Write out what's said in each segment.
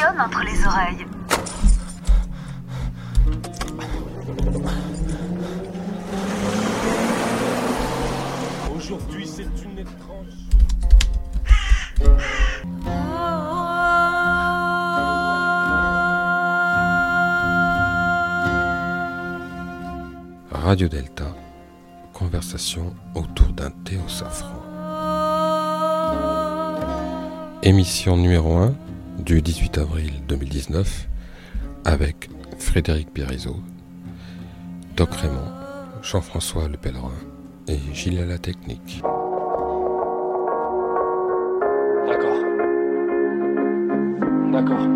papillonne entre les oreilles. Aujourd'hui, c'est une étrange. Radio Delta, conversation autour d'un thé au safran. Émission numéro 1 du 18 avril 2019 avec Frédéric Périzot, Doc Raymond, Jean-François Le Pèlerin et Gilles à la Technique. D'accord. D'accord.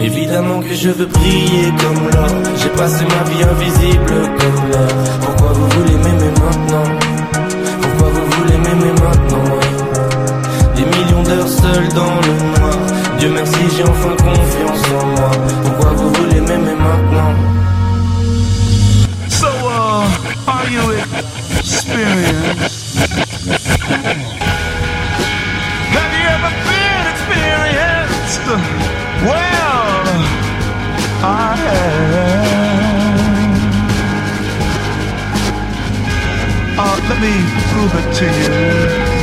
Évidemment que je veux briller comme l'or J'ai passé ma vie invisible comme l'or Pourquoi vous voulez m'aimer maintenant? D'heures seul dans le noir Dieu merci j'ai enfin confiance en moi Pourquoi vous voulez m'aimer maintenant? So, uh, are you experienced? Have you ever been experienced? Well, I have. Uh, let me prove it to you.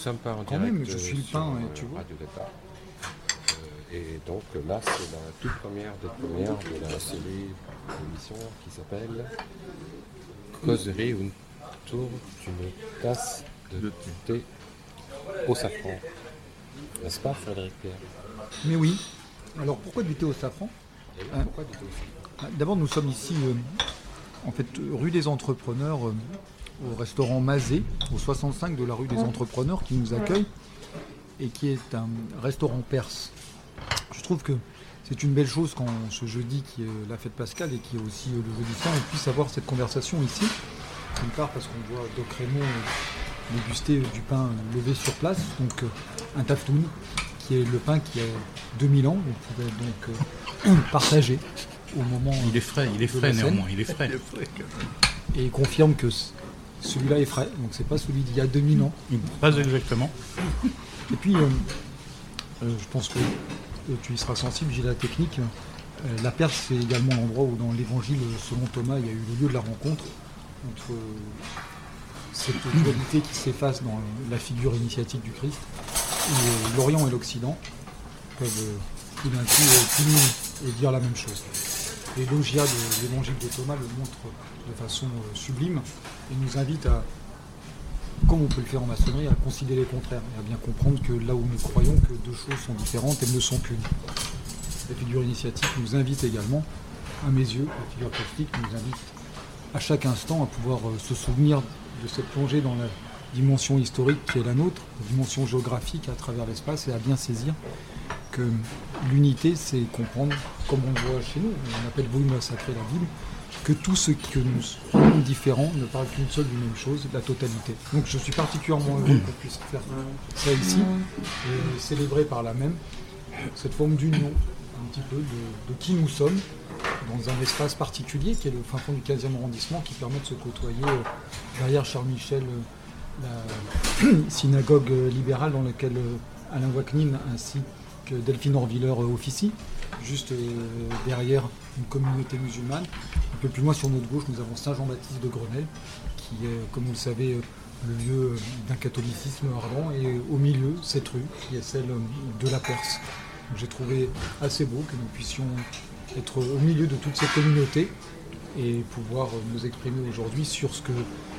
Nous ne sommes pas en Quand direct même, je suis le pain, euh, et tu vois. Euh, et donc là, c'est la toute première des premières de la série d'émissions qui s'appelle Causerie autour d'une tasse de thé au safran. N'est-ce pas, Frédéric Pierre? Mais oui. Alors pourquoi du thé au safran? Et. Pourquoi du thé au safran? Ah, D'abord, nous sommes ici, euh, en fait, rue des Entrepreneurs, euh, au restaurant Mazé, au 65 de la rue des Entrepreneurs, qui nous accueille et qui est un restaurant perse. Je trouve que c'est une belle chose quand ce jeudi, qui est la fête pascale et qui est aussi le jeudi saint, on puisse avoir cette conversation ici. D'une part, parce qu'on voit Doc Raymond euh, déguster du pain levé sur place, donc euh, un taftoun, qui est le pain qui a 2000 ans, on pourrait donc euh, partager au moment. Il est frais, il est frais néanmoins, il est frais. Et il confirme que celui-là est frais, donc c'est pas celui d'il y a 2000 ans. Pas exactement. Et puis, euh, euh, je pense que euh, tu y seras sensible, j'ai la technique. Euh, la Perse, c'est également l'endroit où, dans l'évangile selon Thomas, il y a eu le lieu de la rencontre entre cette dualité qui s'efface dans la figure initiatique du Christ. Et l'Orient et l'Occident peuvent tout d'un coup et dire la même chose. Les logias de l'évangile de Thomas le montrent de façon euh, sublime et nous invite à, comme on peut le faire en maçonnerie, à concilier les contraires et à bien comprendre que là où nous croyons que deux choses sont différentes, elles ne sont qu'une. La figure initiatique nous invite également, à mes yeux, la figure plastique nous invite à chaque instant à pouvoir euh, se souvenir de cette plongée dans la dimension historique qui est la nôtre, la dimension géographique à travers l'espace et à bien saisir que l'unité, c'est comprendre, comme on le voit chez nous, on appelle volume sacré la Bible, que tout ce que nous croyons différent ne parle qu'une seule d'une même chose, la totalité. Donc je suis particulièrement heureux qu'on puisse faire ça ici et célébrer par là même cette forme d'union, un petit peu de, de qui nous sommes, dans un espace particulier qui est le fin fond du 15e arrondissement qui permet de se côtoyer euh, derrière Charles Michel, euh, la synagogue euh, libérale dans laquelle Alain Wachnine ainsi que Delphine Orviller officie, juste euh, derrière une communauté musulmane. Un peu plus loin sur notre gauche, nous avons Saint-Jean-Baptiste de Grenelle, qui est, comme vous le savez, euh, le lieu euh, d'un catholicisme ardent, et au milieu, cette rue, qui est celle euh, de la Perse. J'ai trouvé assez beau que nous puissions être au milieu de toute cette communauté et pouvoir euh, nous exprimer aujourd'hui sur ce que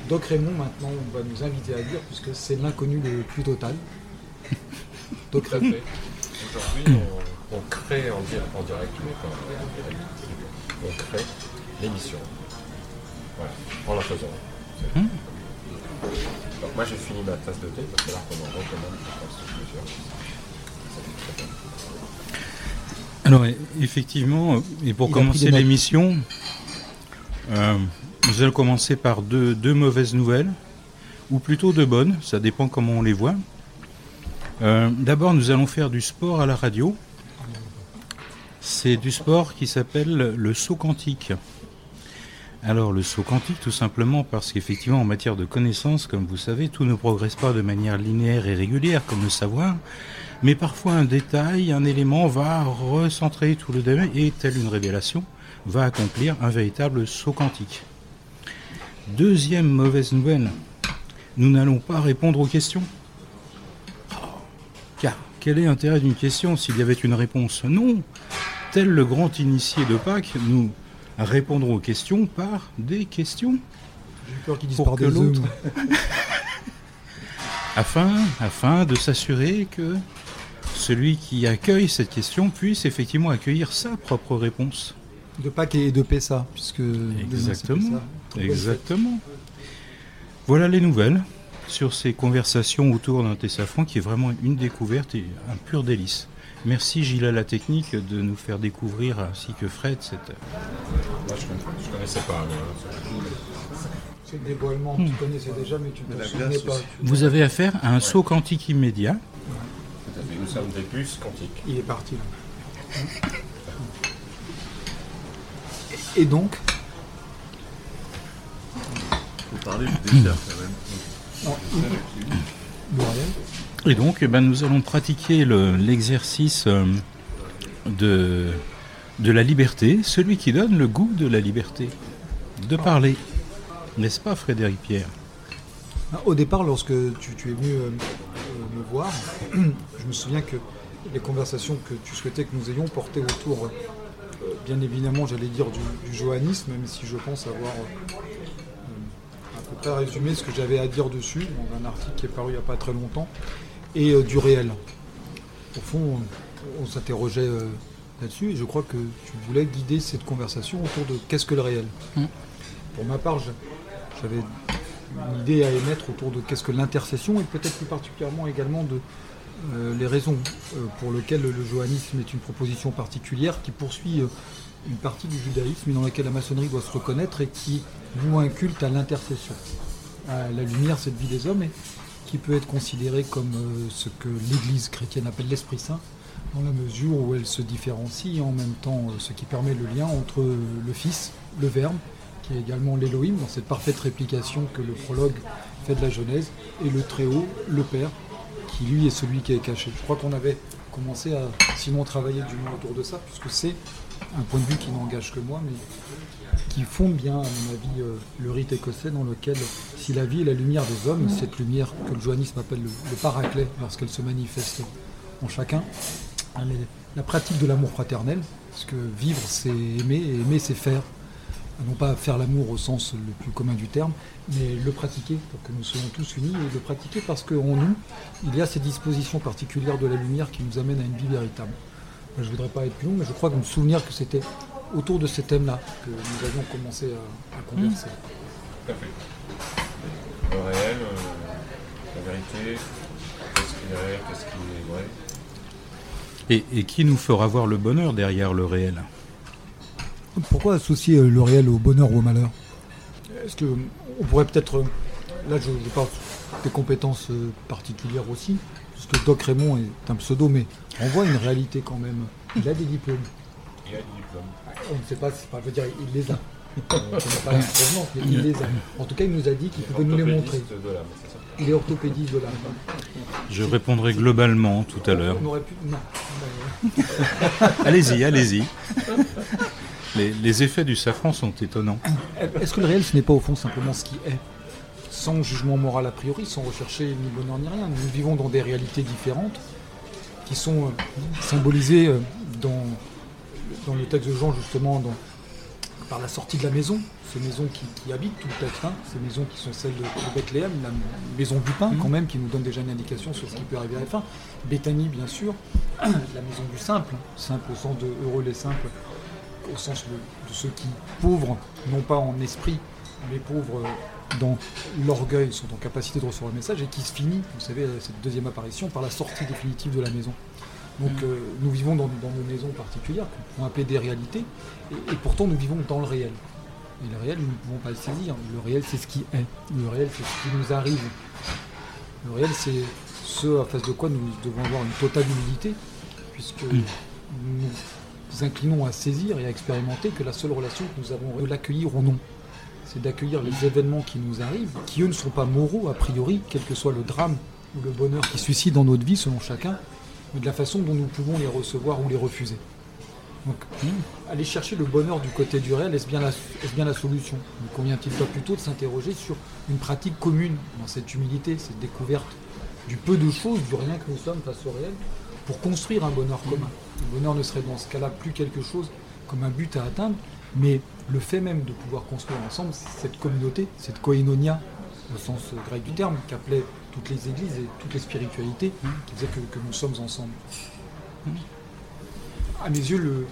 Doc Raymond maintenant va nous inviter à dire, puisque c'est l'inconnu le plus total. Doc Raymond. Aujourd'hui, on, on crée en, di- en direct, mais pas en direct. On crée l'émission. Voilà, en la faisant. Donc moi j'ai fini ma tasse de thé, parce que là qu'on en recommande, je pense, plusieurs. Ça fait très bien. Alors effectivement, euh, et pour Il commencer l'émission, euh, nous allons commencer par deux, deux mauvaises nouvelles, ou plutôt deux bonnes, ça dépend comment on les voit. Euh, D'abord, nous allons faire du sport à la radio. C'est du sport qui s'appelle le saut quantique. Alors le saut quantique, tout simplement parce qu'effectivement, en matière de connaissances, comme vous savez, tout ne progresse pas de manière linéaire et régulière comme le savoir. Mais parfois un détail, un élément va recentrer tout le domaine et, telle une révélation, va accomplir un véritable saut quantique. Deuxième mauvaise nouvelle, nous n'allons pas répondre aux questions. Car quel est l'intérêt d'une question s'il y avait une réponse? Non. Tel le grand initié de Pâques, nous répondrons aux questions par des questions J'ai peur qu'ils disent Pour par que des l'autre- afin, afin de s'assurer que celui qui accueille cette question puisse effectivement accueillir sa propre réponse. De Pâques et de Pessa, puisque. Exactement. Pessa. Exactement. Voilà les nouvelles sur ces conversations autour d'un Tessafran qui est vraiment une découverte et un pur délice. Merci Gilles à la technique de nous faire découvrir, ainsi que Fred, cette... Moi je, connais- connaissais pas. C'est le dévoilement, Hmm. tu connaissais déjà, mais tu ne te souvenais pas. Vous avez affaire à un saut quantique immédiat. Nous sommes des puces quantiques. Il est parti là. Et donc, Faut parler du désert quand même. Et donc, eh ben, nous allons pratiquer le- l'exercice euh, de, de la liberté, celui qui donne le goût de la liberté, de parler. N'est-ce pas, Frédéric Pierre? Ah, Au départ, lorsque tu, es venu euh, euh, me voir, je me souviens que les conversations que tu souhaitais que nous ayons portaient autour, bien évidemment, j'allais dire du, du johannisme, même si je pense avoir à peu près résumé ce que j'avais à dire dessus dans un article qui est paru il n'y a pas très longtemps, et euh, du réel. Au fond, on, on s'interrogeait euh, là-dessus, et je crois que tu voulais guider cette conversation autour de qu'est-ce que le réel. Mm. Pour ma part, j'avais une idée à émettre autour de qu'est-ce que l'intercession et peut-être plus particulièrement également de euh, les raisons pour lesquelles le johannisme est une proposition particulière qui poursuit une partie du judaïsme et dans laquelle la maçonnerie doit se reconnaître et qui voue un culte à l'intercession, à la lumière, cette vie des hommes, et qui peut être considérée comme euh, ce que l'Église chrétienne appelle l'Esprit Saint, dans la mesure où elle se différencie en même temps euh, ce qui permet le lien entre euh, le Fils, le Verbe, qui est également l'Élohim, dans cette parfaite réplication que le prologue fait de la Genèse, et le Très-Haut, le Père, qui lui est celui qui est caché. Je crois qu'on avait commencé à sinon travailler du moins autour de ça, puisque c'est un point de vue qui n'engage que moi, mais qui fonde bien, à mon avis, euh, le rite écossais dans lequel, si la vie est la lumière des hommes, cette lumière que le johannisme appelle le, le paraclet, lorsqu'elle se manifeste en chacun, elle est la pratique de l'amour fraternel, parce que vivre c'est aimer, et aimer c'est faire. Non pas faire l'amour au sens le plus commun du terme, mais le pratiquer pour que nous soyons tous unis, et le pratiquer parce qu'en nous, il y a ces dispositions particulières de la lumière qui nous amènent à une vie véritable. Je ne voudrais pas être plus long, mais je crois que me souvenir que c'était autour de ces thèmes-là que nous avions commencé à, à converser. Tout à fait. Le réel, euh, la vérité, qu'est-ce qui est réel, qu'est-ce qui est vrai. et, et qui nous fera voir le bonheur derrière le réel? Pourquoi associer euh, le réel au bonheur ou au malheur? Est-ce que on pourrait peut-être, euh, là je, je parle des compétences particulières aussi, parce que Doc Raymond est un pseudo, mais on voit une réalité quand même. Il a des diplômes. Il a des diplômes. On ne sait pas, c'est pas, je veux dire, il les a. Euh, On ne connaît pas la provenance, mais il les a. En tout cas, il nous a dit qu'il pouvait nous les montrer. Il est orthopédiste de l'âme. Je répondrai globalement tout à l'heure. Pu. Allez-y, allez-y. Les, les effets du safran sont étonnants. Est-ce que le réel, ce n'est pas au fond simplement ce qui est? Sans jugement moral a priori, sans rechercher ni bonheur ni rien. Nous vivons dans des réalités différentes qui sont euh, symbolisées euh, dans, dans le texte de Jean, justement, dans- par la sortie de la maison. Ces maisons qui, qui habitent tout être, hein, ces maisons qui sont celles de, de Bethléem, la maison du pain, quand même, qui nous donne déjà une indication sur ce qui peut arriver à la fin. Béthanie, bien sûr, la maison du simple, simple au sens de heureux les simples, au sens de, de ceux qui, pauvres, non pas en esprit, mais pauvres euh, dans l'orgueil, sont en capacité de recevoir le message et qui se finit, vous savez, cette deuxième apparition, par la sortie définitive de la maison. Donc euh, nous vivons dans, dans nos maisons particulières, qu'on pourrait appeler des réalités, et, et pourtant nous vivons dans le réel. Et le réel, nous ne pouvons pas le saisir. Le réel, c'est ce qui est. Le réel, c'est ce qui nous arrive. Le réel, c'est ce à face de quoi nous devons avoir une totale humilité, puisque nous nous inclinons à saisir et à expérimenter que la seule relation que nous avons de l'accueillir ou non. C'est d'accueillir les événements qui nous arrivent, qui eux ne sont pas moraux a priori, quel que soit le drame ou le bonheur qui suscite dans notre vie selon chacun, mais de la façon dont nous pouvons les recevoir ou les refuser. Donc, aller chercher le bonheur du côté du réel, est-ce bien la, est-ce bien la solution? Convient-il pas plutôt de s'interroger sur une pratique commune dans cette humilité, cette découverte du peu de choses, du rien que nous sommes face au réel, pour construire un bonheur commun? Le bonheur ne serait dans ce cas-là plus quelque chose comme un but à atteindre, mais le fait même de pouvoir construire ensemble cette communauté, cette koinonia, au sens grec du terme, qu'appelaient toutes les églises et toutes les spiritualités, qui faisaient que, que nous sommes ensemble. À mes yeux, le,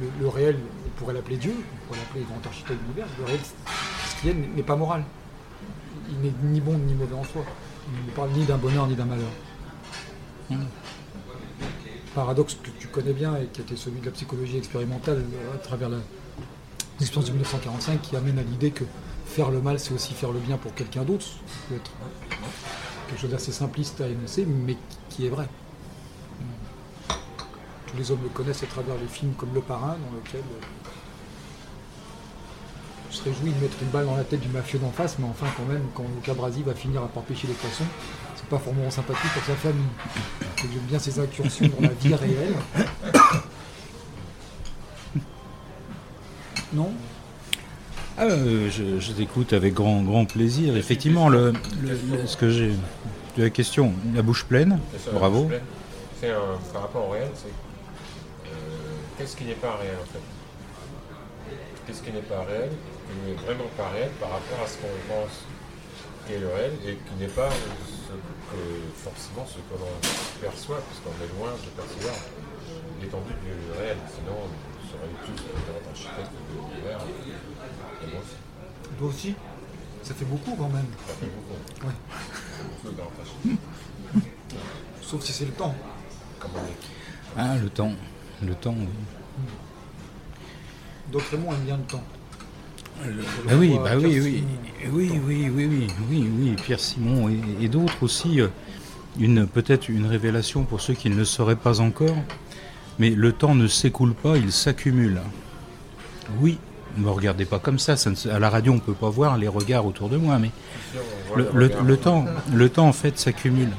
le, le réel, on pourrait l'appeler Dieu, on pourrait l'appeler grand architecte de l'univers, le réel, ce n'est pas moral. Il n'est ni bon ni mauvais en soi. Il ne parle ni d'un bonheur ni d'un malheur. Paradoxe que tu connais bien et qui était celui de la psychologie expérimentale euh, à travers la- l'expérience de 1945 qui amène à l'idée que faire le mal, c'est aussi faire le bien pour quelqu'un d'autre. Ça peut être quelque chose d'assez simpliste à énoncer, mais qui est vrai. Tous les hommes le connaissent à travers les films comme Le Parrain, dans lequel euh, on se réjouit de mettre une balle dans la tête du mafieux d'en face, mais enfin quand même, quand Luca Brasi va finir à pêcher les poissons, c'est pas formellement sympathique pour sa famille. J'aime bien ces incursions dans la vie réelle. Non Ah, euh, je, je t'écoute avec grand, grand plaisir. Effectivement, le, le- le- ce que j'ai de la question, la bouche pleine, ça, bravo. C'est un, par rapport au réel, c'est euh, qu'est-ce qui n'est pas réel en fait? Qu'est-ce qui n'est pas réel, qui n'est vraiment pas réel par rapport à ce qu'on pense qu'est le réel et qui n'est pas ce que, forcément ce que l'on perçoit, puisqu'on est loin de percevoir l'étendue du réel. Sinon, Et moi aussi, Toi aussi? Ça fait beaucoup quand même. ça fait beaucoup. Ouais. Beaucoup de grands architectes, Sauf si c'est le temps. comme on est. Ah, le temps. Le temps, oui. D'autres et moi aiment bien le temps. Bah oui, bah Pierre oui, oui, oui, oui, oui, oui, Pierre Simon et, et d'autres aussi. euh, Une peut-être une révélation pour ceux qui ne le sauraient pas encore, mais le temps ne s'écoule pas, il s'accumule. Oui, ne me regardez pas comme ça. ne à la radio, on peut pas voir les regards autour de moi, mais le, temps, le temps en fait s'accumule.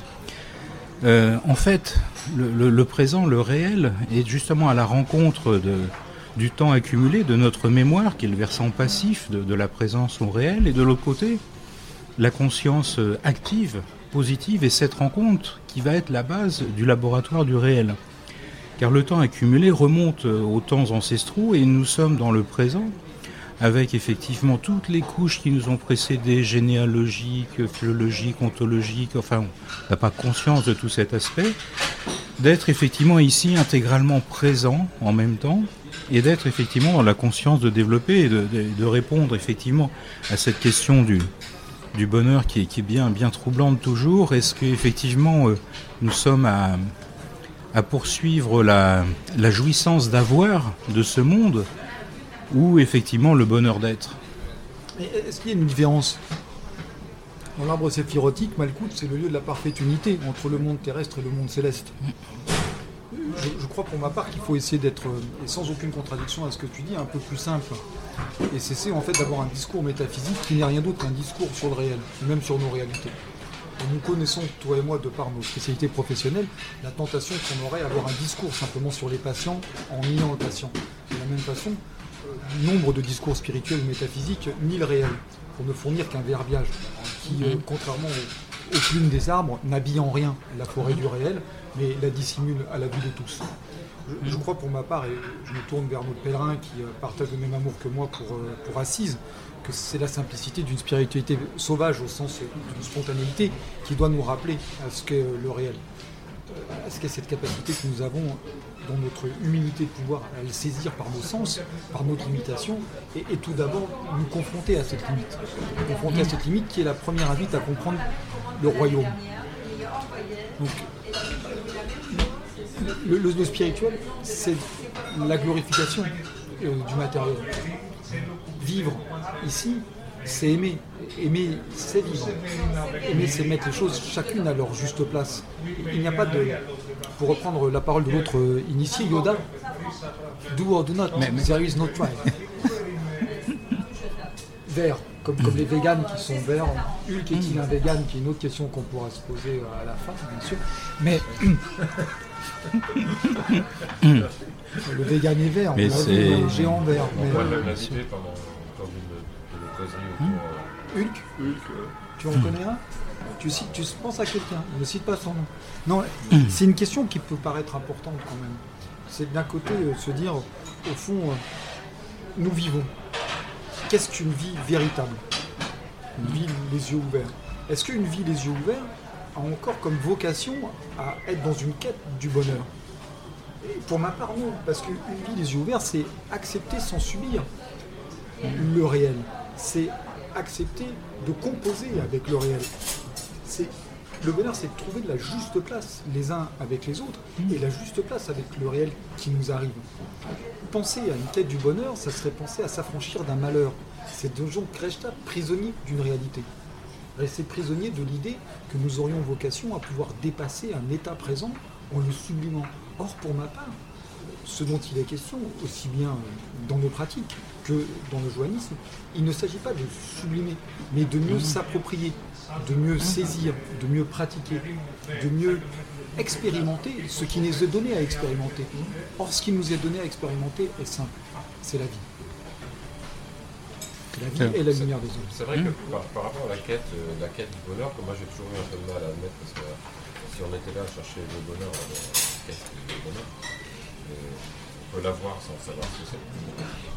Euh, en fait, le, présent, le réel, est justement à la rencontre du temps accumulé, de notre mémoire, qui est le versant passif de, de la présence au réel, et de l'autre côté, la conscience euh, active, positive, et cette rencontre qui va être la base du laboratoire du réel. Car le temps accumulé remonte aux temps ancestraux et nous sommes dans le présent avec effectivement toutes les couches qui nous ont précédés, généalogiques, philologiques, ontologiques, enfin on n'a pas conscience de tout cet aspect, d'être effectivement ici intégralement présent en même temps et d'être effectivement dans la conscience de développer et de, répondre effectivement à cette question du, bonheur qui est, qui est bien, bien troublante toujours. Est-ce qu'effectivement euh, nous sommes à, à poursuivre la, jouissance d'avoir de ce monde ou effectivement le bonheur d'être est-ce qu'il y a une différence Dans l'arbre séphirotique, Malkout, c'est le lieu de la parfaite unité entre le monde terrestre et le monde céleste. Je, je crois pour ma part qu'il faut essayer d'être, euh, et sans aucune contradiction à ce que tu dis, un peu plus simple. Et cesser en fait d'avoir un discours métaphysique qui n'est rien d'autre qu'un discours sur le réel, même sur nos réalités. Et nous connaissons, toi et moi, de par nos spécialités professionnelles, la tentation qu'on aurait à avoir un discours simplement sur les patients en niant le patient. De la même façon, euh, nombre de discours spirituels ou métaphysiques nient le réel, pour ne fournir qu'un verbiage qui, euh, contrairement aux, aux plumes des arbres, n'habille en rien la forêt du réel, mais la dissimule à la vue de tous. Je, je crois pour ma part, et je me tourne vers notre pèlerin qui euh, partage le même amour que moi pour, euh, pour Assise, c'est la simplicité d'une spiritualité sauvage au sens d'une spontanéité qui doit nous rappeler à ce qu'est le réel. qu'il y a cette capacité que nous avons dans notre humilité de pouvoir à le saisir par nos sens, par notre limitation, et, tout d'abord nous confronter à cette limite. Nous confronter à cette limite qui est la première invite à comprendre le royaume. Donc, le spirituel, c'est la glorification euh, du matériel. Vivre ici, c'est aimer. Aimer, c'est vivre. Aimer, c'est mettre les choses chacune à leur juste place. Il n'y a pas de. Pour reprendre la parole de l'autre euh, initié, Yoda, do or do not, there is no try. Vert, comme, comme les véganes qui sont verts. Hulk est-il un vegan qui est une autre question qu'on pourra se poser à la fin, bien sûr. Mais. le vegan est vert, Mais on l'a vu, c'est- le géant vert. On Mais, Hulk, Hulk, euh, tu en connais un? Tu, cites- tu penses à quelqu'un, ne cite pas son nom. Non, c'est une question qui peut paraître importante quand même. C'est d'un côté euh, se dire, au fond, euh, nous vivons. Qu'est-ce qu'une vie véritable? Une vie les yeux ouverts. Est-ce qu'une vie les yeux ouverts a encore comme vocation à être dans une quête du bonheur? Et Pour ma part, non, parce qu'une vie les yeux ouverts, c'est accepter sans subir le réel. C'est accepter de composer avec le réel. C'est le bonheur, c'est de trouver de la juste place les uns avec les autres et la juste place avec le réel qui nous arrive. Penser à une quête du bonheur, ça serait penser à s'affranchir d'un malheur. C'est de gens Kreshta prisonniers d'une réalité. Rester prisonnier de l'idée que nous aurions vocation à pouvoir dépasser un état présent en le sublimant. Or, pour ma part, ce dont il est question, aussi bien dans nos pratiques que dans le joannisme, il ne s'agit pas de sublimer, mais de mieux s'approprier, de mieux saisir, de mieux pratiquer, de mieux expérimenter ce qui nous est donné à expérimenter. Or, ce qui nous est donné à expérimenter est simple, c'est la vie. La vie est la lumière des hommes. C'est vrai que par, par rapport à la quête, euh, la quête du bonheur, que moi j'ai toujours eu un peu de mal à admettre, parce que euh, si on était là à chercher le bonheur, euh, qu'est-ce que le bonheur? Euh, On peut l'avoir sans savoir ce que c'est.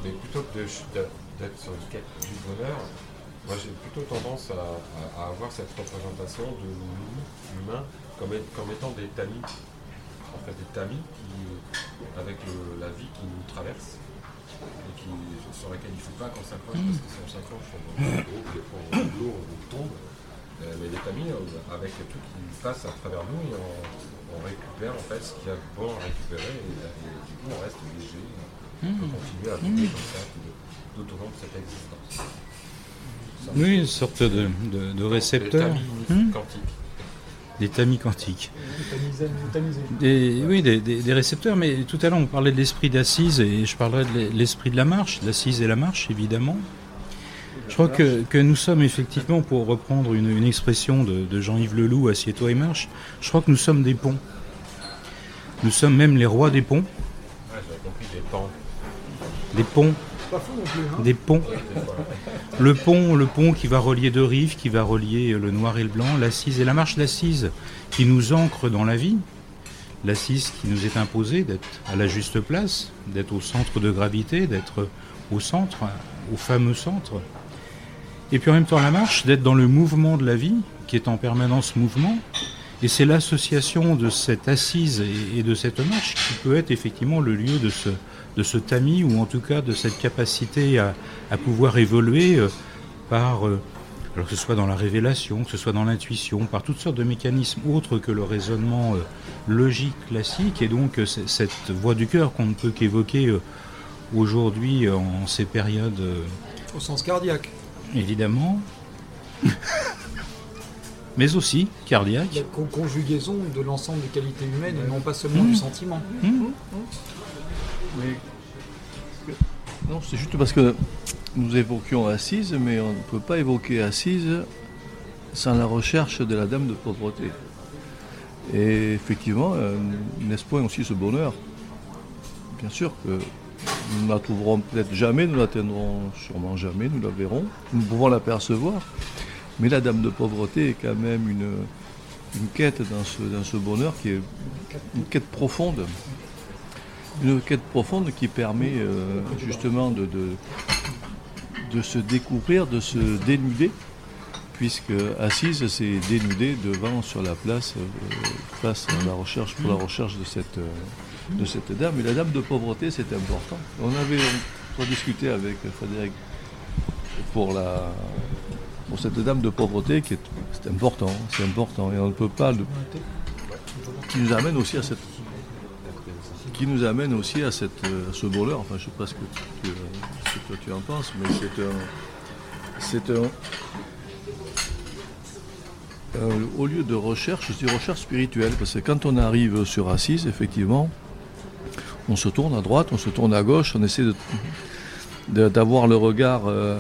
Mais plutôt que d'être sur une quête du bonheur, moi j'ai plutôt tendance à, avoir cette représentation de nous, humains, comme, étant des tamis. En fait, des tamis qui, avec la vie qui nous traverse et qui, sur laquelle il ne faut pas qu'on s'accroche parce que si on s'accroche, on tombe. Euh, mais les tamis, euh, avec tout qui passe à travers nous, on, récupère en fait ce qu'il y a de bon à récupérer et du coup on reste léger. On peut continuer à vivre comme ça tout, tout au long de cette existence. Ça, Oui, une sorte de, de, de récepteur, tamis Hmm. quantiques. des tamis quantiques. Des, oui, des, des- des récepteurs, mais tout à l'heure on parlait de l'esprit d'assise et je parlerai de l'e- l'esprit de la marche, l'assise et la marche évidemment. Je crois que, que nous sommes effectivement, pour reprendre une, une expression de, de Jean-Yves Leloup, Assieds-toi et marche, je crois que nous sommes des ponts. Nous sommes même les rois des ponts, Ouais, compris des pans. Des ponts. Hein des ponts. Le pont, le pont qui va relier deux rives, qui va relier le noir et le blanc, l'assise et la marche d'assise qui nous ancre dans la vie, l'assise qui nous est imposée d'être à la juste place, d'être au centre de gravité, d'être au centre, au fameux centre. Et puis en même temps la marche, d'être dans le mouvement de la vie, qui est en permanence mouvement. Et c'est l'association de cette assise et de cette marche qui peut être effectivement le lieu de ce, de ce tamis, ou en tout cas de cette capacité à, à pouvoir évoluer euh, par, euh, alors que ce soit dans la révélation, que ce soit dans l'intuition, par toutes sortes de mécanismes autres que le raisonnement euh, logique classique, et donc euh, cette voix du cœur qu'on ne peut qu'évoquer euh, aujourd'hui euh, en ces périodes, euh, Au sens cardiaque. évidemment, mais aussi cardiaque. La con- conjugaison de l'ensemble des qualités humaines et non pas seulement du sentiment. Mais- Non, c'est juste parce que nous évoquions Assise, mais on ne peut pas évoquer Assise sans la recherche de la dame de pauvreté. Et effectivement, euh, n'est-ce point aussi ce bonheur? Bien sûr que nous ne la trouverons peut-être jamais, nous l'atteindrons sûrement jamais, nous la verrons, nous pouvons l'apercevoir. Mais la dame de pauvreté est quand même une, quête dans ce bonheur qui est une quête profonde. Une quête profonde qui permet euh, justement de, de, se découvrir, de se dénuder, puisque Assise s'est dénudé devant sur la place euh, face à la recherche pour la recherche de cette, euh, de cette dame. Et la dame de pauvreté, c'était important. On avait discuté avec Frédéric pour la pour cette dame de pauvreté qui est c'est important, c'est important et on ne peut pas le, qui nous amène aussi à cette qui nous amène aussi à, cette, à ce bonheur. Enfin, je ne sais pas ce que, toi tu en penses, mais c'est un, c'est un, euh, au lieu de recherche, c'est recherche spirituelle. Parce que quand on arrive sur Assise, effectivement, on se tourne à droite, on se tourne à gauche, on essaie d'avoir le regard euh,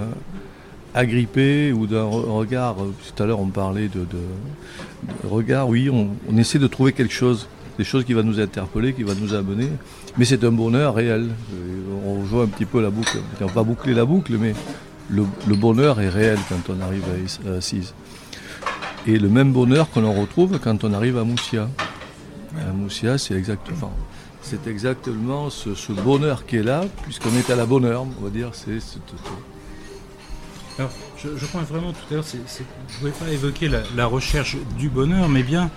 agrippé ou d'un regard. Euh, tout à l'heure, on parlait de, regard, oui, on, essaie de trouver quelque chose, des choses qui va nous interpeller, qui va nous amener. Mais c'est un bonheur réel. On joue un petit peu la boucle. On va boucler la boucle, mais le, bonheur est réel quand on arrive à Assise. Et le même bonheur que l'on retrouve quand on arrive à Moussia. À Moussia, c'est exactement, c'est exactement ce, bonheur qui est là, puisqu'on est à la bonne heure, on va dire. C'est, Alors, je, je, crois vraiment tout à l'heure, je ne voulais pas évoquer la, recherche du bonheur, mais bien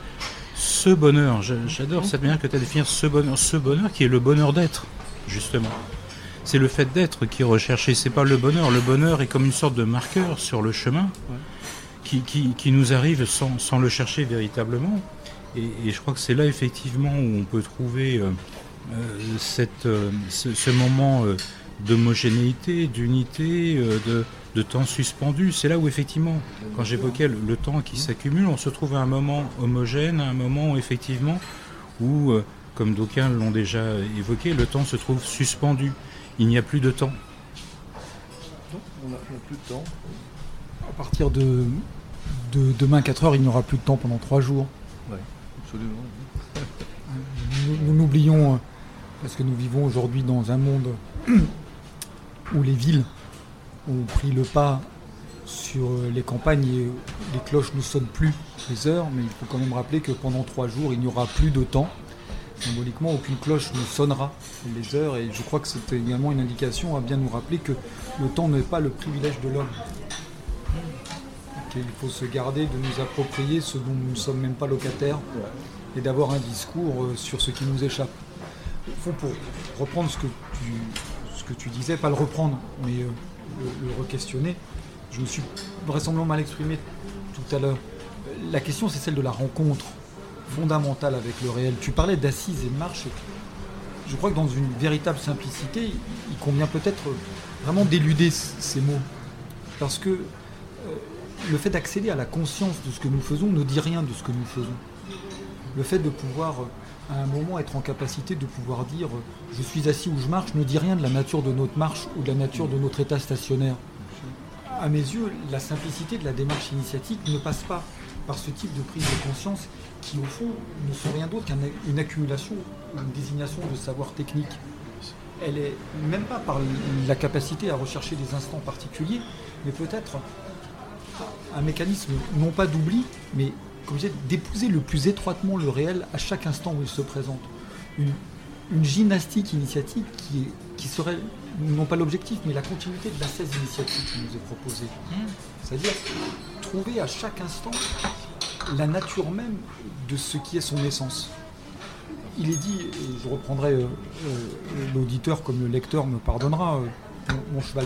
ce bonheur. j'adore cette manière que tu as ce bonheur, ce bonheur qui est le bonheur d'être, justement. C'est le fait d'être qui est recherché, c'est pas le bonheur. Le bonheur est comme une sorte de marqueur sur le chemin qui, nous arrive sans, le chercher véritablement. Et, je crois que c'est là effectivement où on peut trouver euh, euh, euh, ce, moment d'homogénéité, d'unité, de, temps suspendu. C'est là où effectivement, quand j'évoquais le, temps qui s'accumule, on se trouve à un moment homogène, à un moment effectivement où, comme d'aucuns l'ont déjà évoqué, le temps se trouve suspendu. Il n'y a plus de temps. on n'a plus de temps. À partir de, de demain 4 heures, il n'y aura plus de temps pendant 3 jours. Oui, absolument. Nous n'oublions, euh, parce que nous vivons aujourd'hui dans un monde où les villes ont pris le pas sur euh, les campagnes et les cloches ne sonnent plus les heures, mais il faut quand même rappeler que pendant 3 jours, il n'y aura plus de temps. Symboliquement, aucune cloche ne sonnera les heures et je crois que c'est également une indication à bien nous rappeler que le temps n'est pas le privilège de l'homme il faut se garder de nous approprier ce dont nous ne sommes même pas locataires et d'avoir un discours euh, sur ce qui nous échappe. Il faut pour reprendre ce que tu, ce que tu disais, pas le reprendre, mais euh, le, re-questionner. Je me suis vraisemblablement mal exprimé tout à l'heure. La question, c'est celle de la rencontre fondamentale avec le réel. Tu parlais d'assises et de marche. Je crois que dans une véritable simplicité, il convient peut-être vraiment d'éluder ces mots. Parce que le fait d'accéder à la conscience de ce que nous faisons ne dit rien de ce que nous faisons. Le fait de pouvoir, à un moment, être en capacité de pouvoir dire je suis assis ou je marche ne dit rien de la nature de notre marche ou de la nature de notre état stationnaire. À mes yeux, la simplicité de la démarche initiatique ne passe pas par ce type de prise de conscience qui, au fond, ne sont rien d'autre qu'une accumulation ou une désignation de savoir technique. Elle est même pas par la capacité à rechercher des instants particuliers, mais peut-être un mécanisme non pas d'oubli, mais comme je d'épouser le plus étroitement le réel à chaque instant où il se présente. Une, gymnastique initiatique qui, qui serait non pas l'objectif, mais la continuité de la 16 initiative qui nous est proposée. C'est-à-dire trouver à chaque instant la nature même de ce qui est son essence. Il est dit, et je reprendrai euh, euh, l'auditeur comme le lecteur me pardonnera, euh, mon, cheval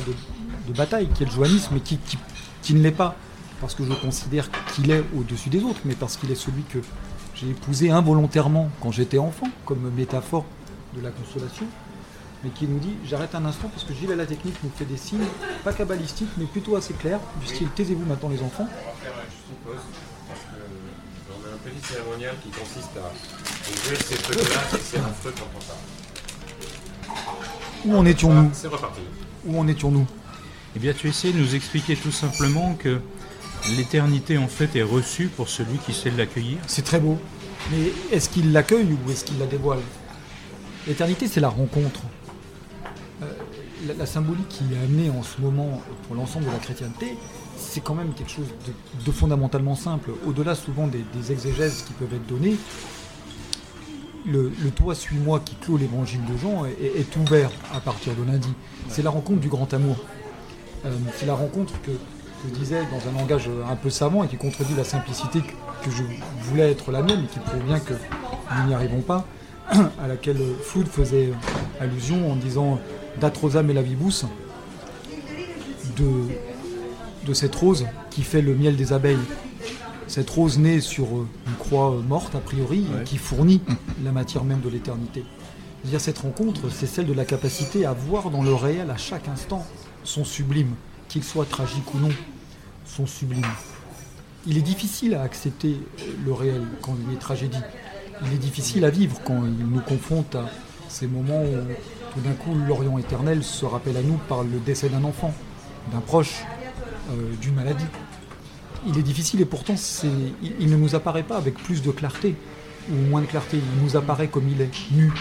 de, bataille, qui est le joannisme, mais qui, qui ne l'est pas parce que je considère qu'il est au-dessus des autres, mais parce qu'il est celui que j'ai épousé involontairement quand j'étais enfant, comme métaphore de la consolation, mais qui nous dit j'arrête un instant parce que Gilles à la technique nous fait des signes, pas kabbalistiques, mais plutôt assez clairs, du style taisez-vous maintenant les enfants. On va faire juste une pause, parce qu'on a un petit cérémonial qui consiste à ouvrir ces feux-là et c'est un feu quand on parle. Où en étions-nous C'est reparti. Où en étions-nous Eh bien, tu essaies de nous expliquer tout simplement que l'éternité en fait est reçue pour celui qui sait l'accueillir. C'est très beau. Mais est-ce qu'il l'accueille ou est-ce qu'il la dévoile? L'éternité, c'est la rencontre. Euh, la, symbolique qui est amenée en ce moment pour l'ensemble de la chrétienté, c'est quand même quelque chose de, fondamentalement simple. Au-delà souvent des, exégèses qui peuvent être données, le, Toi suis-moi qui clôt l'évangile de Jean est, ouvert à partir de lundi. C'est la rencontre du grand amour. Euh, c'est la rencontre que je disais dans un langage un peu savant et qui contredit la simplicité que je voulais être la mienne et qui prouve bien que nous n'y arrivons pas, à laquelle Flood faisait allusion en disant Datrosa melavibus, de, de cette rose qui fait le miel des abeilles. Cette rose née sur une croix morte, a priori, Ouais. qui fournit la matière même de l'éternité. Cette rencontre, c'est celle de la capacité à voir dans le réel à chaque instant son sublime, qu'il soit tragique ou non, son sublime. Il est difficile à accepter le réel quand il est tragédie. Il est difficile à vivre quand il nous confronte à ces moments où tout d'un coup l'Orient éternel se rappelle à nous par le décès d'un enfant, d'un proche, euh, d'une maladie. Il est difficile et pourtant il ne nous apparaît pas avec plus de clarté ou moins de clarté. Il nous apparaît comme il est, nu,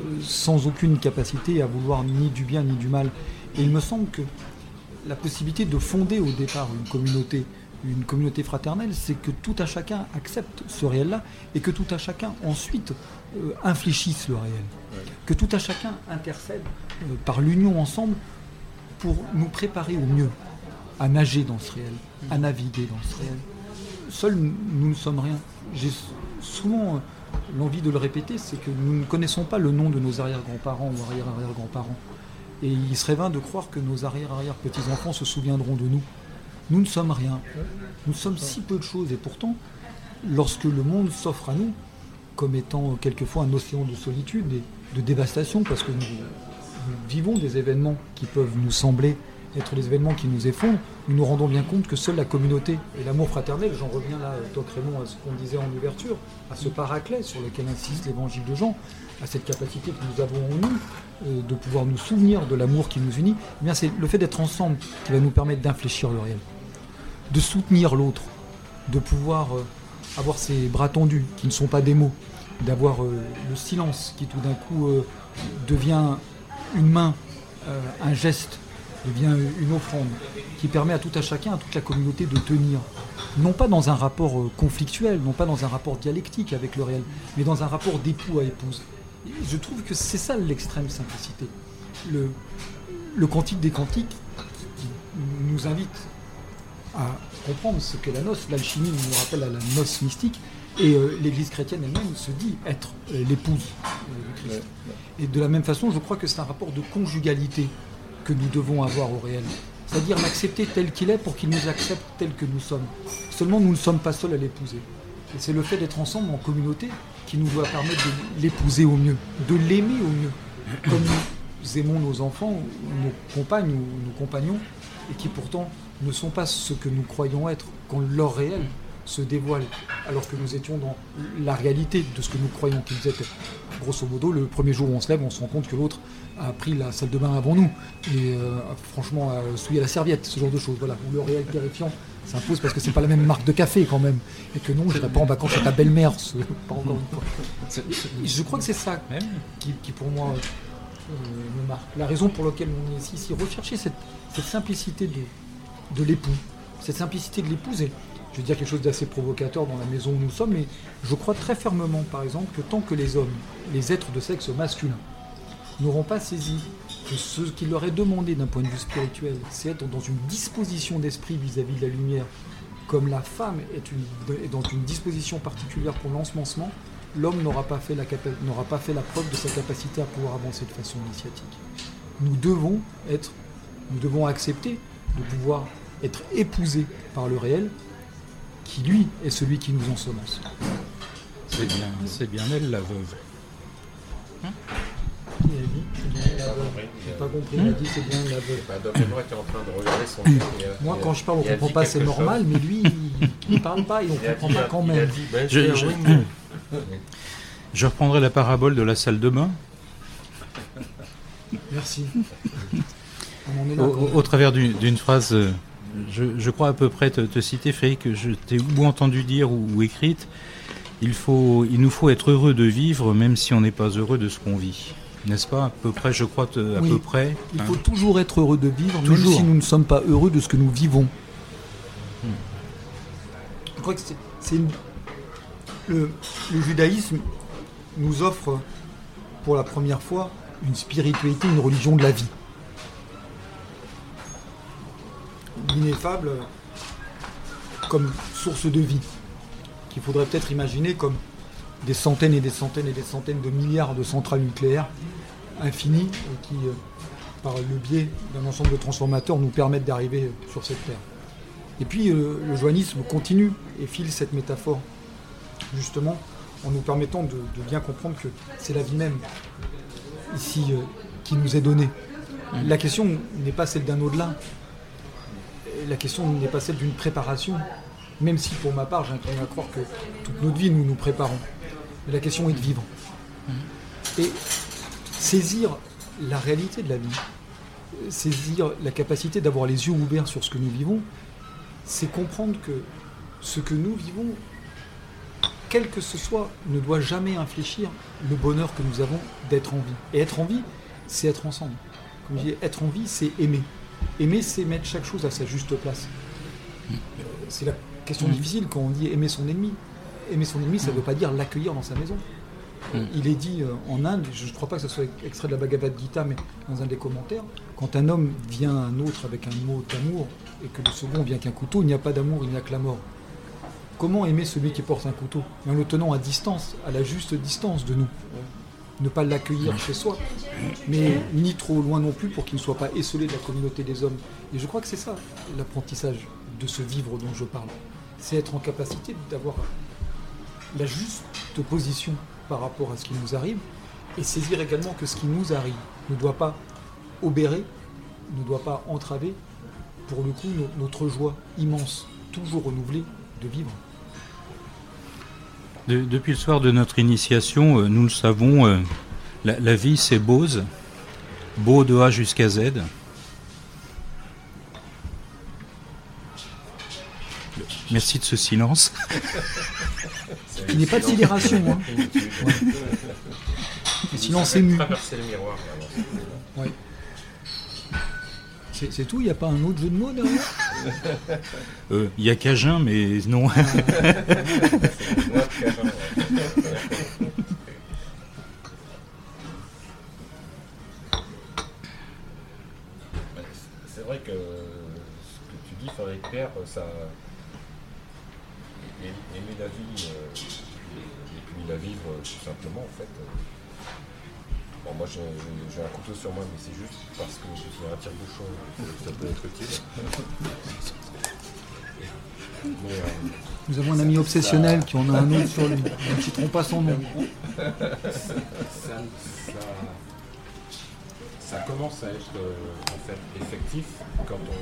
euh, sans aucune capacité à vouloir ni du bien ni du mal. Et il me semble que la possibilité de fonder au départ une communauté, une communauté fraternelle, c'est que tout à chacun accepte ce réel-là et que tout à chacun ensuite euh, infléchisse le réel. Que tout à chacun intercède euh, par l'union ensemble pour nous préparer au mieux à nager dans ce réel, à naviguer dans ce réel. Seuls nous ne sommes rien. J'ai souvent euh, l'envie de le répéter, c'est que nous ne connaissons pas le nom de nos arrière-grands-parents ou arrière-arrière-grands-parents. Et il serait vain de croire que nos arrière-arrière-petits-enfants se souviendront de nous. Nous ne sommes rien. Nous sommes si peu de choses. Et pourtant, lorsque le monde s'offre à nous, comme étant quelquefois un océan de solitude et de dévastation, parce que nous, vivons des événements qui peuvent nous sembler être les événements qui nous effondrent, nous nous rendons bien compte que seule la communauté et l'amour fraternel, j'en reviens là, Doc Raymond, à ce qu'on disait en ouverture, à ce paraclet sur lequel insiste l'évangile de Jean, à cette capacité que nous avons en nous euh, de pouvoir nous souvenir de l'amour qui nous unit, eh bien c'est le fait d'être ensemble qui va nous permettre d'infléchir le réel, de soutenir l'autre, de pouvoir euh, avoir ses bras tendus qui ne sont pas des mots, d'avoir euh, le silence qui tout d'un coup devient une main, un geste, devient une offrande, qui permet à tout à chacun, à toute la communauté de tenir, non pas dans un rapport conflictuel, non pas dans un rapport dialectique avec le réel, mais dans un rapport d'époux à épouse. Je trouve que c'est ça l'extrême simplicité. Le, le cantique des cantiques nous invite à comprendre ce qu'est la noce. L'alchimie nous rappelle à la noce mystique. Et euh, l'Église chrétienne elle-même se dit être euh, l'épouse euh, de Christ. Et de la même façon, je crois que c'est un rapport de conjugalité que nous devons avoir au réel. C'est-à-dire l'accepter tel qu'il est pour qu'il nous accepte tel que nous sommes. Seulement, nous ne sommes pas seuls à l'épouser. Et c'est le fait d'être ensemble en communauté qui nous doit permettre de l'épouser au mieux, de l'aimer au mieux, comme nous aimons nos enfants, nos compagnes ou nos compagnons, et qui pourtant ne sont pas ce que nous croyons être quand leur réel se dévoile, alors que nous étions dans la réalité de ce que nous croyons qu'ils étaient. Grosso modo, le premier jour où on se lève, on se rend compte que l'autre a pris la salle de bain avant nous, et euh, franchement a souillé la serviette, ce genre de choses. Voilà, le réel terrifiant s'impose parce que c'est pas la même marque de café quand même, et que non, je n'irai pas en vacances chez ta belle-mère, ce- pas encore une fois. Je crois que c'est ça qui, qui, pour moi euh, me marque. La raison pour laquelle on est ici, c'est rechercher cette, cette simplicité de, de l'époux, cette simplicité de l'épouse. Et je vais dire quelque chose d'assez provocateur dans la maison où nous sommes, mais je crois très fermement, par exemple, que tant que les hommes, les êtres de sexe masculin, n'auront pas saisi que ce qu'il leur est demandé d'un point de vue spirituel, c'est être dans une disposition d'esprit vis-à-vis de la lumière, comme la femme est, dans une disposition particulière pour l'ensemencement, l'homme n'aura pas, fait la n'aura pas fait la preuve de sa capacité à pouvoir avancer de façon initiatique. Nous devons être, nous devons accepter de pouvoir être épousés par le réel, qui lui est celui qui nous ensemence. C'est bien, c'est bien elle, la veuve. Qui a dit C'est bien la veuve. J'ai pas compris, il a dit c'est bien la veuve. Bah, en train de regarder son Moi, quand je parle, on il comprend pas, c'est normal, chose. mais lui, il ne parle pas et on Il comprend dit- pas quand même. dit, bah, Je- reprendrai la parabole de la salle de bain. Merci. On en est là. Au, travers d'une d'une phrase, euh, je, je crois à peu près te, te citer, Frédéric, que je t'ai ou entendu dire ou, ou écrite, il, faut, il nous faut être heureux de vivre même si on n'est pas heureux de ce qu'on vit. N'est-ce pas? À peu près, je crois, te- à Oui. peu près. Il hein? faut toujours être heureux de vivre, Toujours. même si nous ne sommes pas heureux de ce que nous vivons. Je crois que c'est, c'est une- le, le judaïsme nous offre pour la première fois une spiritualité, une religion de la vie. L'ineffable comme source de vie, qu'il faudrait peut-être imaginer comme des centaines et des centaines et des centaines de milliards de centrales nucléaires infinies et qui, euh, par le biais d'un ensemble de transformateurs, nous permettent d'arriver sur cette Terre. Et puis euh, le joannisme continue et file cette métaphore, justement, en nous permettant de, de bien comprendre que c'est la vie même ici euh, qui nous est donnée. La question n'est pas celle d'un au-delà, la question n'est pas celle d'une préparation, même si pour ma part j'incline à croire que toute notre vie nous nous préparons. Mais la question est de vivre. Et saisir la réalité de la vie, saisir la capacité d'avoir les yeux ouverts sur ce que nous vivons, c'est comprendre que ce que nous vivons, quel que ce soit, ne doit jamais infléchir le bonheur que nous avons d'être en vie. Et être en vie, c'est être ensemble. Comme je dis, être en vie, c'est aimer. Aimer, c'est mettre chaque chose à sa juste place. Euh, C'est la question difficile quand on dit aimer son ennemi. Aimer son ennemi, ça ne veut pas dire l'accueillir dans sa maison. Il est dit euh, en Inde, je ne crois pas que ce soit extrait de la Bhagavad Gita, mais dans un des commentaires, quand un homme vient à un autre avec un mot d'amour et que le second vient qu'un couteau, il n'y a pas d'amour, il n'y a que la mort. Comment aimer celui qui porte un couteau? Mais en le tenant à distance, à la juste distance de nous. Ne pas l'accueillir chez soi, mais ni trop loin non plus pour qu'il ne soit pas esselé de la communauté des hommes. Et je crois que c'est ça l'apprentissage de ce vivre dont je parle. C'est être en capacité d'avoir la juste position par rapport à ce qui nous arrive et saisir également que ce qui nous arrive ne doit pas obérer, ne doit pas entraver, pour le coup, no- notre joie immense, toujours renouvelée de vivre. De- depuis le soir de notre initiation, euh, nous le savons, euh, la, la vie c'est Bose, beau de A jusqu'à Z. Merci de ce silence. Il n'est pas de sidération. Hein. Ouais. Le silence ému. Traverser le miroir. là. C'est c'est tout, il n'y a pas un autre jeu de mots derrière Euh, Il y a Cajun, mais non. C'est- vrai que ce que tu dis, Frédéric Pierre, ça. a- Aimer la vie euh, et puis la vivre euh, tout simplement, en fait. Bon, moi j'ai un couteau sur moi, mais c'est juste parce que je suis un tire-bouchon, que ça peut être utile. Mais, euh, Nous avons un ami obsessionnel qui en a un autre sur lui. Nous ne citerons pas son nom. ça, ça, ça commence à être euh, en fait effectif quand on,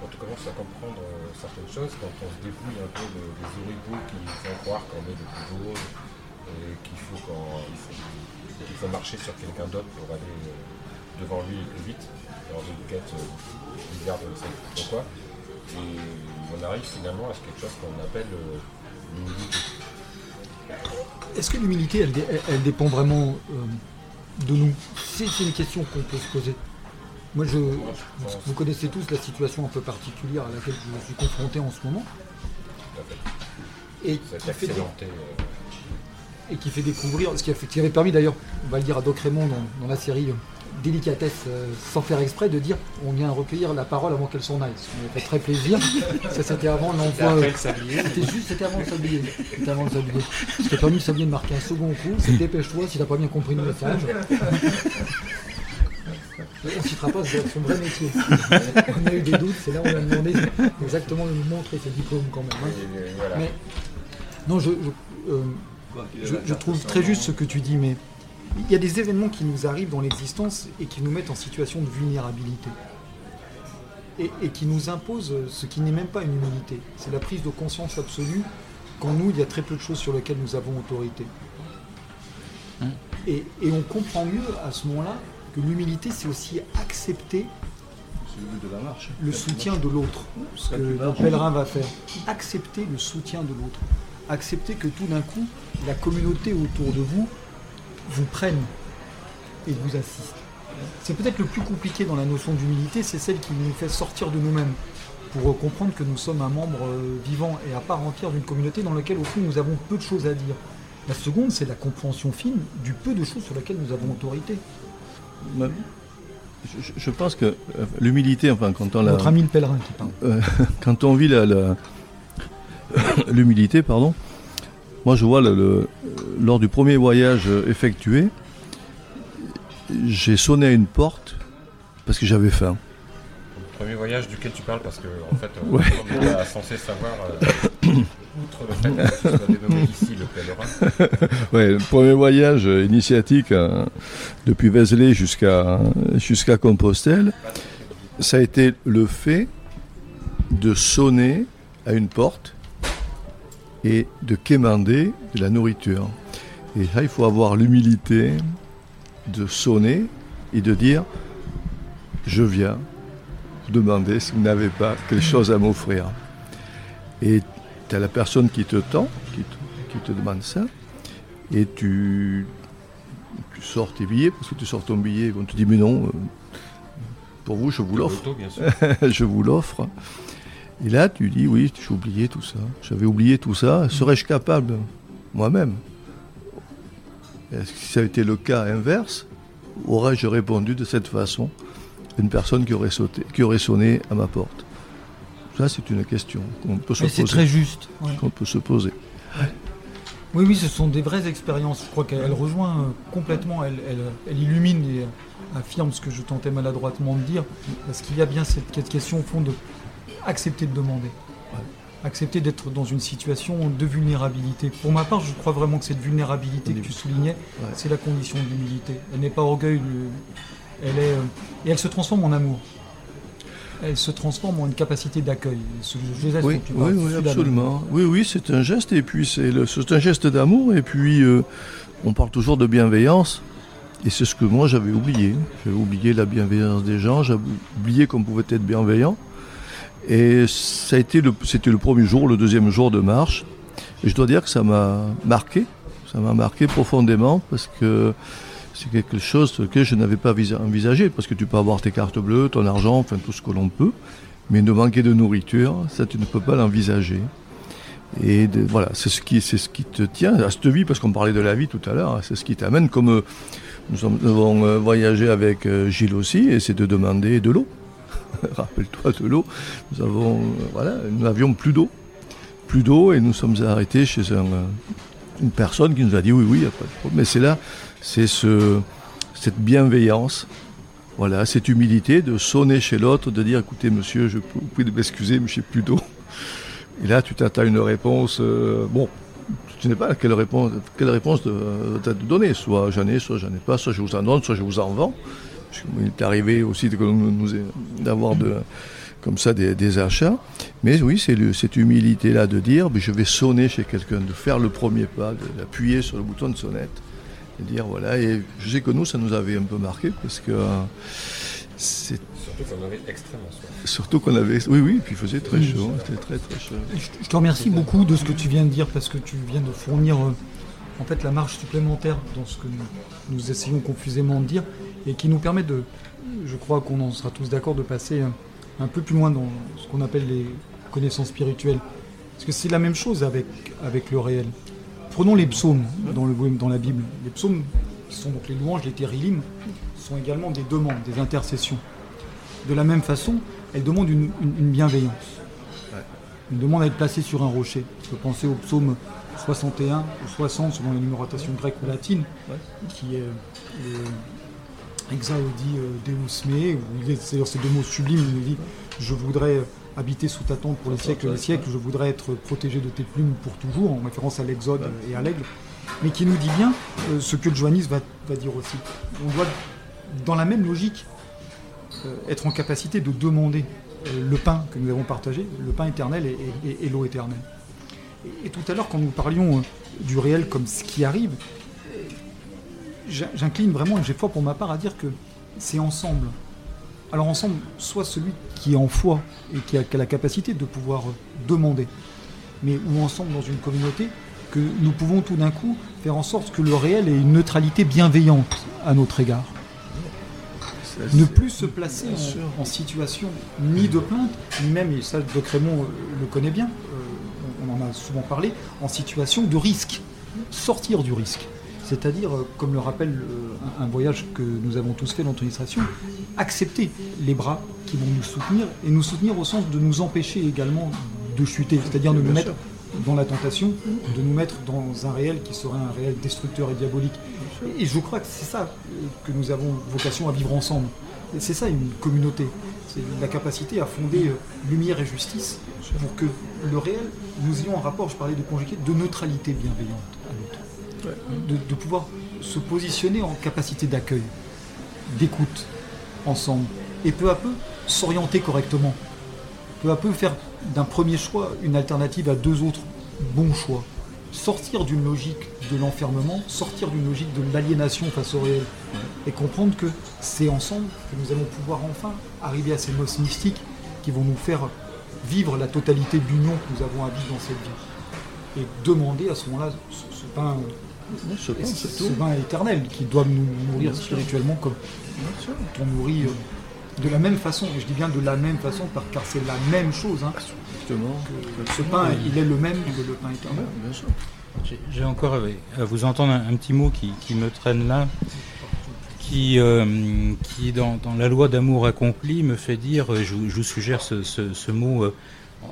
quand on commence à comprendre euh, certaines choses, quand on se dépouille un peu de- des oripeaux qui font croire qu'on est le plus beau et qu'il faut, qu'on- il faut, marcher sur quelqu'un d'autre pour aller euh, devant lui plus vite, dans une quête euh, bizarre de ne sais pourquoi? Et on arrive finalement à quelque chose qu'on appelle euh, l'humilité. Est-ce que l'humilité, elle, dé- elle- elle dépend vraiment euh, de nous? C'est une question qu'on peut se poser. Moi, je, vous connaissez tous la situation un peu particulière à laquelle je suis confronté en ce moment. Tout à fait. Et qui fait, accidenté. Euh, et qui fait découvrir, ce qui, a fait- qui avait permis d'ailleurs, on va le dire à Doc Raymond dans, dans la série euh, Délicatesse, euh, sans faire exprès, de dire on vient recueillir la parole avant qu'elle s'en aille. Ça m'a fait très plaisir. Ça, c'était avant l'envoi. le sablier. C'était juste, c'était avant le sablier. C'était avant le sablier. Ce qui a permis au sablier de marquer un second coup, c'est dépêche-toi si t'as pas bien compris le message. On ne citera pas c'est son vrai métier. On a eu des doutes, c'est là où on a demandé exactement de nous montrer ses diplômes quand même. hein. Euh. Mais non, je, je, euh, je- je trouve très juste ce que tu dis, mais il y a des événements qui nous arrivent dans l'existence et qui nous mettent en situation de vulnérabilité. Et, et qui nous imposent ce qui n'est même pas une humilité. C'est la prise de conscience absolue qu'en nous, il y a très peu de choses sur lesquelles nous avons autorité. Et, et on comprend mieux à ce moment-là que l'humilité, c'est aussi accepter le but de la marche. le soutien de l'autre, ce que le pèlerin va faire. Accepter le soutien de l'autre. Accepter que tout d'un coup, la communauté autour de vous vous prenne et vous assiste. C'est peut-être le plus compliqué dans la notion d'humilité, c'est celle qui nous fait sortir de nous-mêmes pour comprendre que nous sommes un membre euh, vivant et à part entière d'une communauté dans laquelle, au fond, nous avons peu de choses à dire. La seconde, c'est la compréhension fine du peu de choses sur lesquelles nous avons autorité. Je, je pense que euh, l'humilité, enfin, quand on la, Notre ami le pèlerin qui parle. euh, quand on vit la- la- l'humilité, pardon, moi je vois le- le- lors du premier voyage effectué, j'ai sonné à une porte parce que j'avais faim. Premier voyage duquel tu parles parce que en fait euh, Ouais. on est censé savoir euh, outre le fait que tu sois dénommé ici le pèlerin. Ouais, le premier voyage euh, initiatique euh, depuis Vézelay jusqu'à jusqu'à Compostelle, ça a été le fait de sonner à une porte et de quémander de la nourriture. Et là, il faut avoir l'humilité de sonner et de dire je viens vous demander si vous n'avez pas quelque chose à m'offrir. Et tu as la personne qui te tend, qui te, qui te demande ça, et tu, tu sors tes billets, parce que tu sors ton billet, on te dit mais non, euh, pour vous je vous l'offre, je vous l'offre. Et là tu dis oui, j'ai oublié tout ça, j'avais oublié tout ça, serais-je capable moi-même? Est-ce que si ça avait été le cas inverse, aurais-je répondu de cette façon à une personne qui aurait, sauté, qui aurait sonné à ma porte? Ça c'est une question qu'on peut se Mais c'est poser. très juste. ouais. qu'on peut se poser. Oui, oui, ce sont des vraies expériences. Je crois qu'elle rejoint euh, complètement, elle, elle, elle illumine et euh, affirme ce que je tentais maladroitement de dire. Parce qu'il y a bien cette question au fond de accepter de demander. Accepter d'être dans une situation de vulnérabilité. Pour ma part, je crois vraiment que cette vulnérabilité que tu soulignais, Ouais. c'est la condition de l'humilité. Elle n'est pas orgueil, le- elle est, euh, et elle se transforme en amour. Elle se transforme en une capacité d'accueil. Ce geste Oui, tu oui, absolument. Oui, oui, c'est un geste et puis c'est le- c'est un geste d'amour et puis euh, on parle toujours de bienveillance et c'est ce que moi j'avais oublié. J'avais oublié la bienveillance des gens, j'avais oublié qu'on pouvait être bienveillant et ça a été c'était le premier jour, le deuxième jour de marche et je dois dire que ça m'a marqué, ça m'a marqué profondément parce que c'est quelque chose que je n'avais pas visa- envisagé parce que tu peux avoir tes cartes bleues, ton argent, enfin tout ce que l'on peut. Mais de manquer de nourriture, ça tu ne peux pas l'envisager. Et voilà, c'est ce qui, c'est ce qui te tient à cette vie, parce qu'on parlait de la vie tout à l'heure. hein, C'est ce qui t'amène, comme euh, nous avons euh, voyagé avec euh, Gilles aussi, et c'est de demander de l'eau. Rappelle-toi de l'eau. Nous avons, euh, voilà, nous n'avions plus d'eau, plus d'eau, et nous sommes arrêtés chez euh, une personne qui nous a dit oui, oui, il n'y a pas de problème. Mais c'est là, c'est ce, cette bienveillance voilà, cette humilité de sonner chez l'autre, de dire écoutez monsieur, je, vous pouvez m'excuser, mais j'ai plus d'eau. Et là, tu t'attends une réponse. euh, bon, tu ne sais pas quelle réponse, quelle réponse de, de donner. Soit j'en ai, soit j'en ai pas, soit je vous en donne, soit je vous en vends. Il est arrivé aussi de- nous- nous- d'avoir de, comme ça des, des achats. Mais oui, c'est cette humilité-là de dire je vais sonner chez quelqu'un, de faire le premier pas, d'appuyer sur le bouton de sonnette. Et dire voilà, et je sais que nous, ça nous avait un peu marqué parce que c'est Surtout qu'on avait extrêmement soif. surtout qu'on avait. Oui, oui, puis il faisait très chaud, c'était très très chaud. Je je te remercie beaucoup de ce que tu viens de dire parce que tu viens de fournir euh, en fait la marge supplémentaire dans ce que nous, nous essayons confusément de dire et qui nous permet de, je crois qu'on en sera tous d'accord, de passer un, un peu plus loin dans ce qu'on appelle les connaissances spirituelles. Parce que c'est la même chose avec, avec le réel. Prenons les psaumes dans, le, dans la Bible. Les psaumes, qui sont donc les louanges, les terrilim, sont également des demandes, des intercessions. De la même façon, elles demandent une- une- une bienveillance une demande à être placé sur un rocher. Je peux penser au psaume 61 ou 60 selon la numérotation grecque ou latine, qui est le Exaudi euh, Deus me, où il est- c'est-à-dire ces deux mots sublimes, il nous dit Je voudrais habiter sous ta tente pour les siècles des siècles, je voudrais être protégé de tes plumes pour toujours, en référence à l'Exode et à l'aigle, mais qui nous dit bien euh, ce que le va, va dire aussi. On doit, dans la même logique, euh, être en capacité de demander le pain que nous avons partagé, le pain éternel et, et- et l'eau éternelle. Et, et tout à l'heure, quand nous parlions du réel comme ce qui arrive, j'incline vraiment, et j'ai foi pour ma part, à dire que c'est ensemble. Alors ensemble, soit celui qui est en foi et qui a, qui a la capacité de pouvoir euh, demander, mais ou ensemble dans une communauté, que nous pouvons tout d'un coup faire en sorte que le réel ait une neutralité bienveillante à notre égard ne plus se placer en, en situation ni de plainte, ni même, et ça Doc Raymond euh, le connaît bien, euh, on en a souvent parlé, en situation de risque. Sortir du risque. C'est-à-dire, euh, comme le rappelle euh, un, voyage que nous avons tous fait dans notre administration, accepter les bras qui vont nous soutenir et nous soutenir au sens de nous empêcher également de chuter, c'est-à-dire de nous mettre dans la tentation, de nous mettre dans un réel qui serait un réel destructeur et diabolique. Et je crois que c'est ça euh, que nous avons vocation à vivre ensemble. C'est ça une communauté. C'est la capacité à fonder lumière et justice pour que le réel, nous ayons un rapport, je parlais de conjugué, de neutralité bienveillante. De, pouvoir se positionner en capacité d'accueil, d'écoute ensemble. Et peu à peu, s'orienter correctement. Peu à peu faire d'un premier choix une alternative à deux autres bons choix. Sortir d'une logique de l'enfermement, sortir d'une logique de l'aliénation face au réel. Et comprendre que c'est ensemble que nous allons pouvoir enfin arriver à ces noces mystiques qui vont nous faire vivre la totalité de l'union que nous avons à vivre dans cette vie. Et demander à ce moment-là ce, ce pain, Ce pain éternel qui doit nous nourrir Bien sûr. spirituellement comme Bien sûr. on nourrit euh, de la même façon. Et je dis bien de la même façon car c'est la même chose. hein. Justement. Ce pain, il est le même que le pain éternel. Bien sûr. J'ai- J'ai encore à vous entendre un, un petit mot qui, qui me traîne là, qui, euh, qui dans, dans la loi d'amour accompli me fait dire, je, vous- je vous suggère ce, ce- ce mot, euh,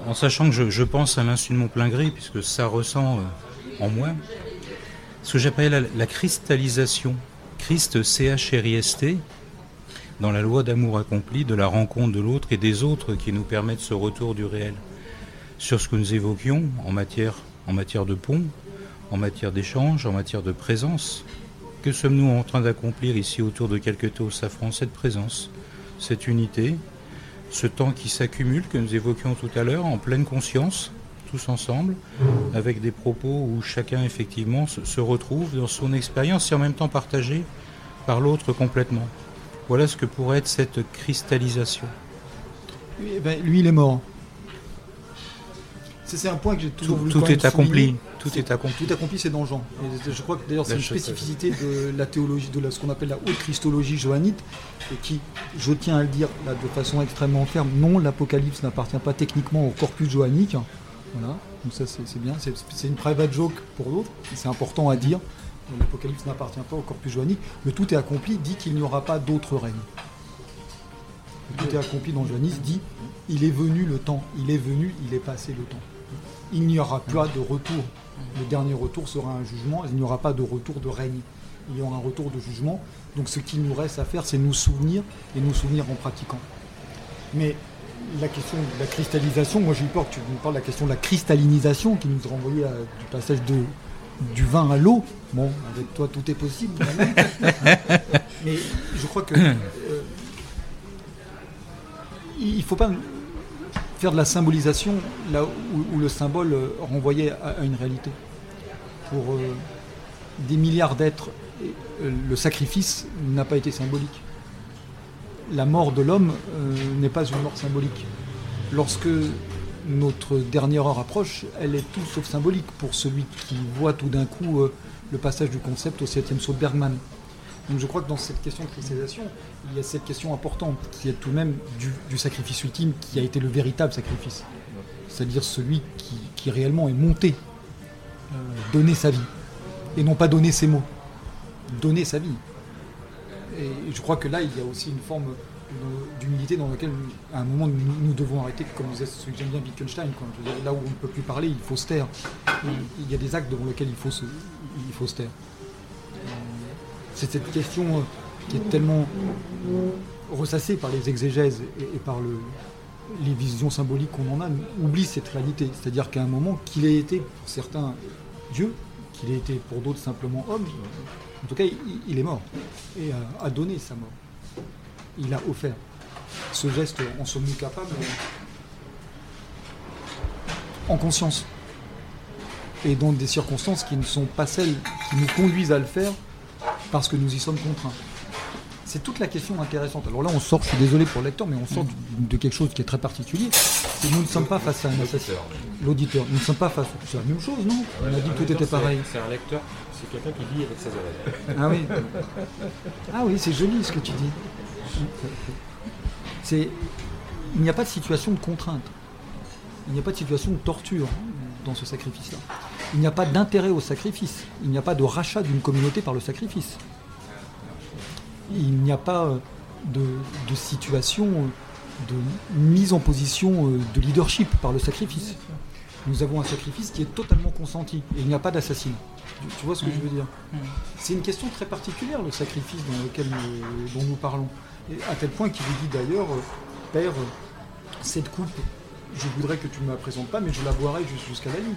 en sachant que je, je pense à l'insu de mon plein gré, puisque ça ressent euh, en moi, ce que j'appelle la, cristallisation, Christ C-H-R-I-S-T, dans la loi d'amour accompli, de la rencontre de l'autre et des autres qui nous permettent ce retour du réel. Sur ce que nous évoquions en matière, en matière de pont, en matière d'échange, en matière de présence. Que sommes-nous en train d'accomplir ici autour de quelques taux au safran Cette présence, cette unité, ce temps qui s'accumule, que nous évoquions tout à l'heure, en pleine conscience, tous ensemble, avec des propos où chacun effectivement se, retrouve dans son expérience et en même temps partagé par l'autre complètement. Voilà ce que pourrait être cette cristallisation. Lui, eh ben, lui, il est mort. C'est un point que j'ai toujours Tout, voulu est accompli. Tout C'est- est accompli. Tout accompli, c'est dans Jean. Et je crois que d'ailleurs c'est une spécificité de la théologie, de la- ce qu'on appelle la haute christologie johannite, et qui, je tiens à le dire là, de façon extrêmement ferme, non, l'Apocalypse n'appartient pas techniquement au corpus johannique. Voilà, donc ça c'est bien, c'est une private joke pour mais c'est important à dire. L'Apocalypse n'appartient pas au corpus johannique. Le tout est accompli dit qu'il n'y aura pas d'autre règne. Le tout est accompli dans Johannis dit il est venu le temps, il est venu, il est passé le temps. Il n'y aura pas de retour. Le dernier retour sera un jugement, il n'y aura pas de retour de règne. Il y aura un retour de jugement. Donc ce qu'il nous reste à faire, c'est nous souvenir et nous souvenir en pratiquant. Mais la question de la cristallisation, moi j'ai eu peur que tu nous parles de la question de la cristallinisation qui nous renvoyait à, du passage de, du vin à l'eau. Bon, avec toi tout est possible. Mais je crois que euh, il ne faut pas faire de la symbolisation là où, où le symbole euh, renvoyait à, à une réalité. Pour euh, des milliards d'êtres, le sacrifice n'a pas été symbolique. La mort de l'homme euh, n'est pas une mort symbolique. Lorsque notre dernière heure approche, elle est tout sauf symbolique pour celui qui voit tout d'un coup euh, le passage du concept au septième saut de Bergman. Donc je crois que dans cette question de cristallisation, il y a cette question importante qui est tout de même du, sacrifice ultime qui a été le véritable sacrifice. C'est-à-dire celui qui, qui réellement est monté, euh, donner sa vie. Et non pas donner ses mots, donner sa vie. Et je crois que là, il y a aussi une forme d'humilité dans laquelle, à un moment, nous, devons arrêter, comme disait celui que j'aime bien Wittgenstein, là où on ne peut plus parler, il faut se taire. Il y a des actes devant lesquels il faut se, il faut se taire. C'est cette question euh, qui est tellement ressassée par les exégèses et, par le, les visions symboliques qu'on en a, oublie cette réalité. C'est-à-dire qu'à un moment, qu'il ait été pour certains Dieu, qu'il ait été pour d'autres simplement homme, en tout cas, il, est mort et a, a donné sa mort. Il a offert. Ce geste, en sommes-nous capables En conscience. Et dans des circonstances qui ne sont pas celles qui nous conduisent à le faire parce que nous y sommes contraints. C'est toute la question intéressante. Alors là, on sort, je suis désolé pour le lecteur, mais on sort de quelque chose qui est très particulier. C'est nous ne sommes pas face à un assassin. L'auditeur. Nous ne sommes pas face. C'est la même chose, non On a dit que tout était pareil. C'est un lecteur, c'est quelqu'un qui lit avec ses oreilles. Ah oui. Ah oui, c'est joli ce que tu dis. C'est il n'y a pas de situation de contrainte. Il n'y a pas de situation de torture dans ce sacrifice-là. Il n'y a pas d'intérêt au sacrifice. Il n'y a pas de rachat d'une communauté par le sacrifice. Il n'y a pas euh, de, situation euh, de mise en position euh, de leadership par le sacrifice. Nous avons un sacrifice qui est totalement consenti et il n'y a pas d'assassinat. Tu, vois ce que je veux dire? C'est une question très particulière, le sacrifice dans lequel dont nous parlons. Et à tel point qu'il vous dit d'ailleurs, Père, cette coupe, je voudrais que tu ne me la présentes pas, mais je la boirai jus- jusqu'à la nuit.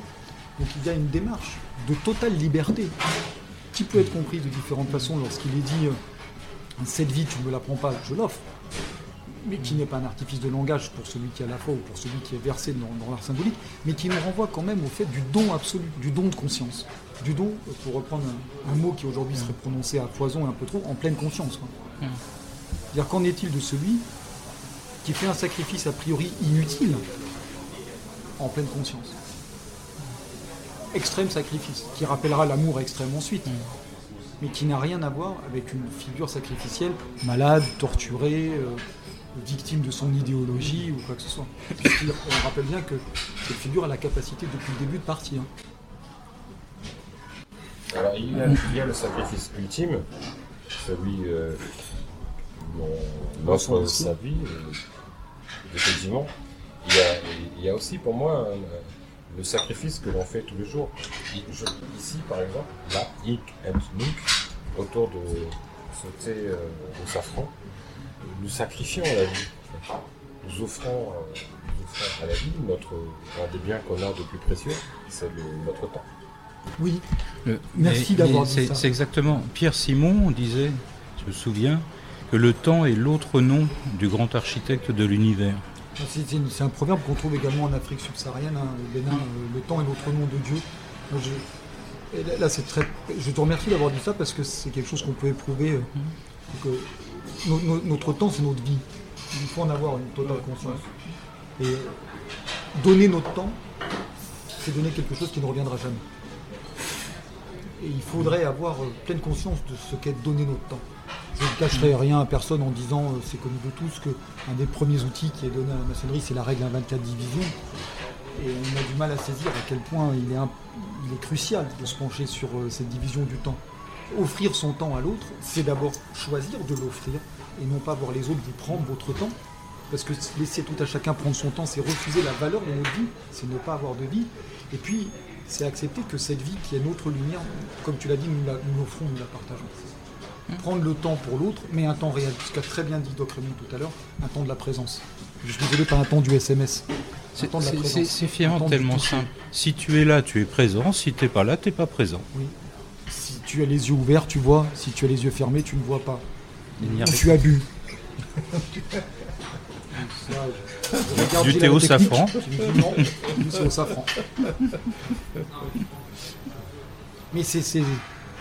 Donc il y a une démarche de totale liberté qui peut être comprise de différentes façons lorsqu'il est dit cette vie, tu ne me la prends pas, je l'offre. Mais qui n'est pas un artifice de langage pour celui qui a la foi ou pour celui qui est versé dans, l'art symbolique, mais qui nous renvoie quand même au fait du don absolu, du don de conscience. Du don, pour reprendre un, mot qui aujourd'hui serait prononcé à foison et un peu trop, en pleine conscience. C'est-à-dire qu'en est-il de celui qui fait un sacrifice a priori inutile en pleine conscience? Extrême sacrifice, qui rappellera l'amour extrême ensuite, mais qui n'a rien à voir avec une figure sacrificielle malade, torturée, euh, victime de son idéologie ou quoi que ce soit. On rappelle bien que cette figure a la capacité depuis le début de partir. Alors, il y, a, le sacrifice ultime, celui euh, sa vie, euh, effectivement. Il y, a, il y a aussi pour moi euh, le sacrifice que l'on fait tous les jours. Je- ici, par exemple, là, Ik et Nunk, autour de ce thé euh, de safran, nous sacrifions à la vie. Nous offrons, euh, nous offrons à la vie notre, un des biens qu'on a de plus précieux, c'est notre temps. Oui, Le- Merci d'avoir dit ça. C'est exactement. Pierre Simon disait, je me souviens, que le temps est l'autre nom du grand architecte de l'univers. C'est un proverbe qu'on trouve également en Afrique subsaharienne. hein, le Bénin, euh, le temps est l'autre nom de Dieu. Moi, je, là, là, c'est très. Je te remercie d'avoir dit ça parce que c'est quelque chose qu'on peut éprouver. euh, que no- no- notre temps, c'est notre vie. Il faut en avoir une totale conscience. Et donner notre temps, c'est donner quelque chose qui ne reviendra jamais. Et il faudrait avoir euh, pleine conscience de ce qu'est donner notre temps. Je ne cacherai rien à personne en disant, euh, c'est connu de tous, que un des premiers outils qui est donné à la maçonnerie, c'est la règle à 24 divisions. Et on a du mal à saisir à quel point il est, crucial de se pencher sur euh, cette division du temps. Offrir son temps à l'autre, c'est d'abord choisir de l'offrir et non pas voir les autres vous prendre votre temps. Parce que laisser tout à chacun prendre son temps, c'est refuser la valeur de notre vie, c'est ne pas avoir de vie. Et puis, c'est accepter que cette vie qui est notre lumière, comme tu l'as dit, nous l'offrons, nous la partageons. Prendre le temps pour l'autre, mais un temps réel. Ce qu'a très bien dit Doc Raymond tout à l'heure, un temps de la présence. Je suis désolé, pas un temps du SMS. C'est finalement du tellement simple. Si tu es là, tu es présent. Si tu n'es pas là, tu n'es pas présent. Oui. Si tu as les yeux ouverts, tu vois. Si tu as les yeux fermés, tu ne vois pas. Ou tu as bu. Du thé au safran. non, lui, c'est au safran. Mais c'est-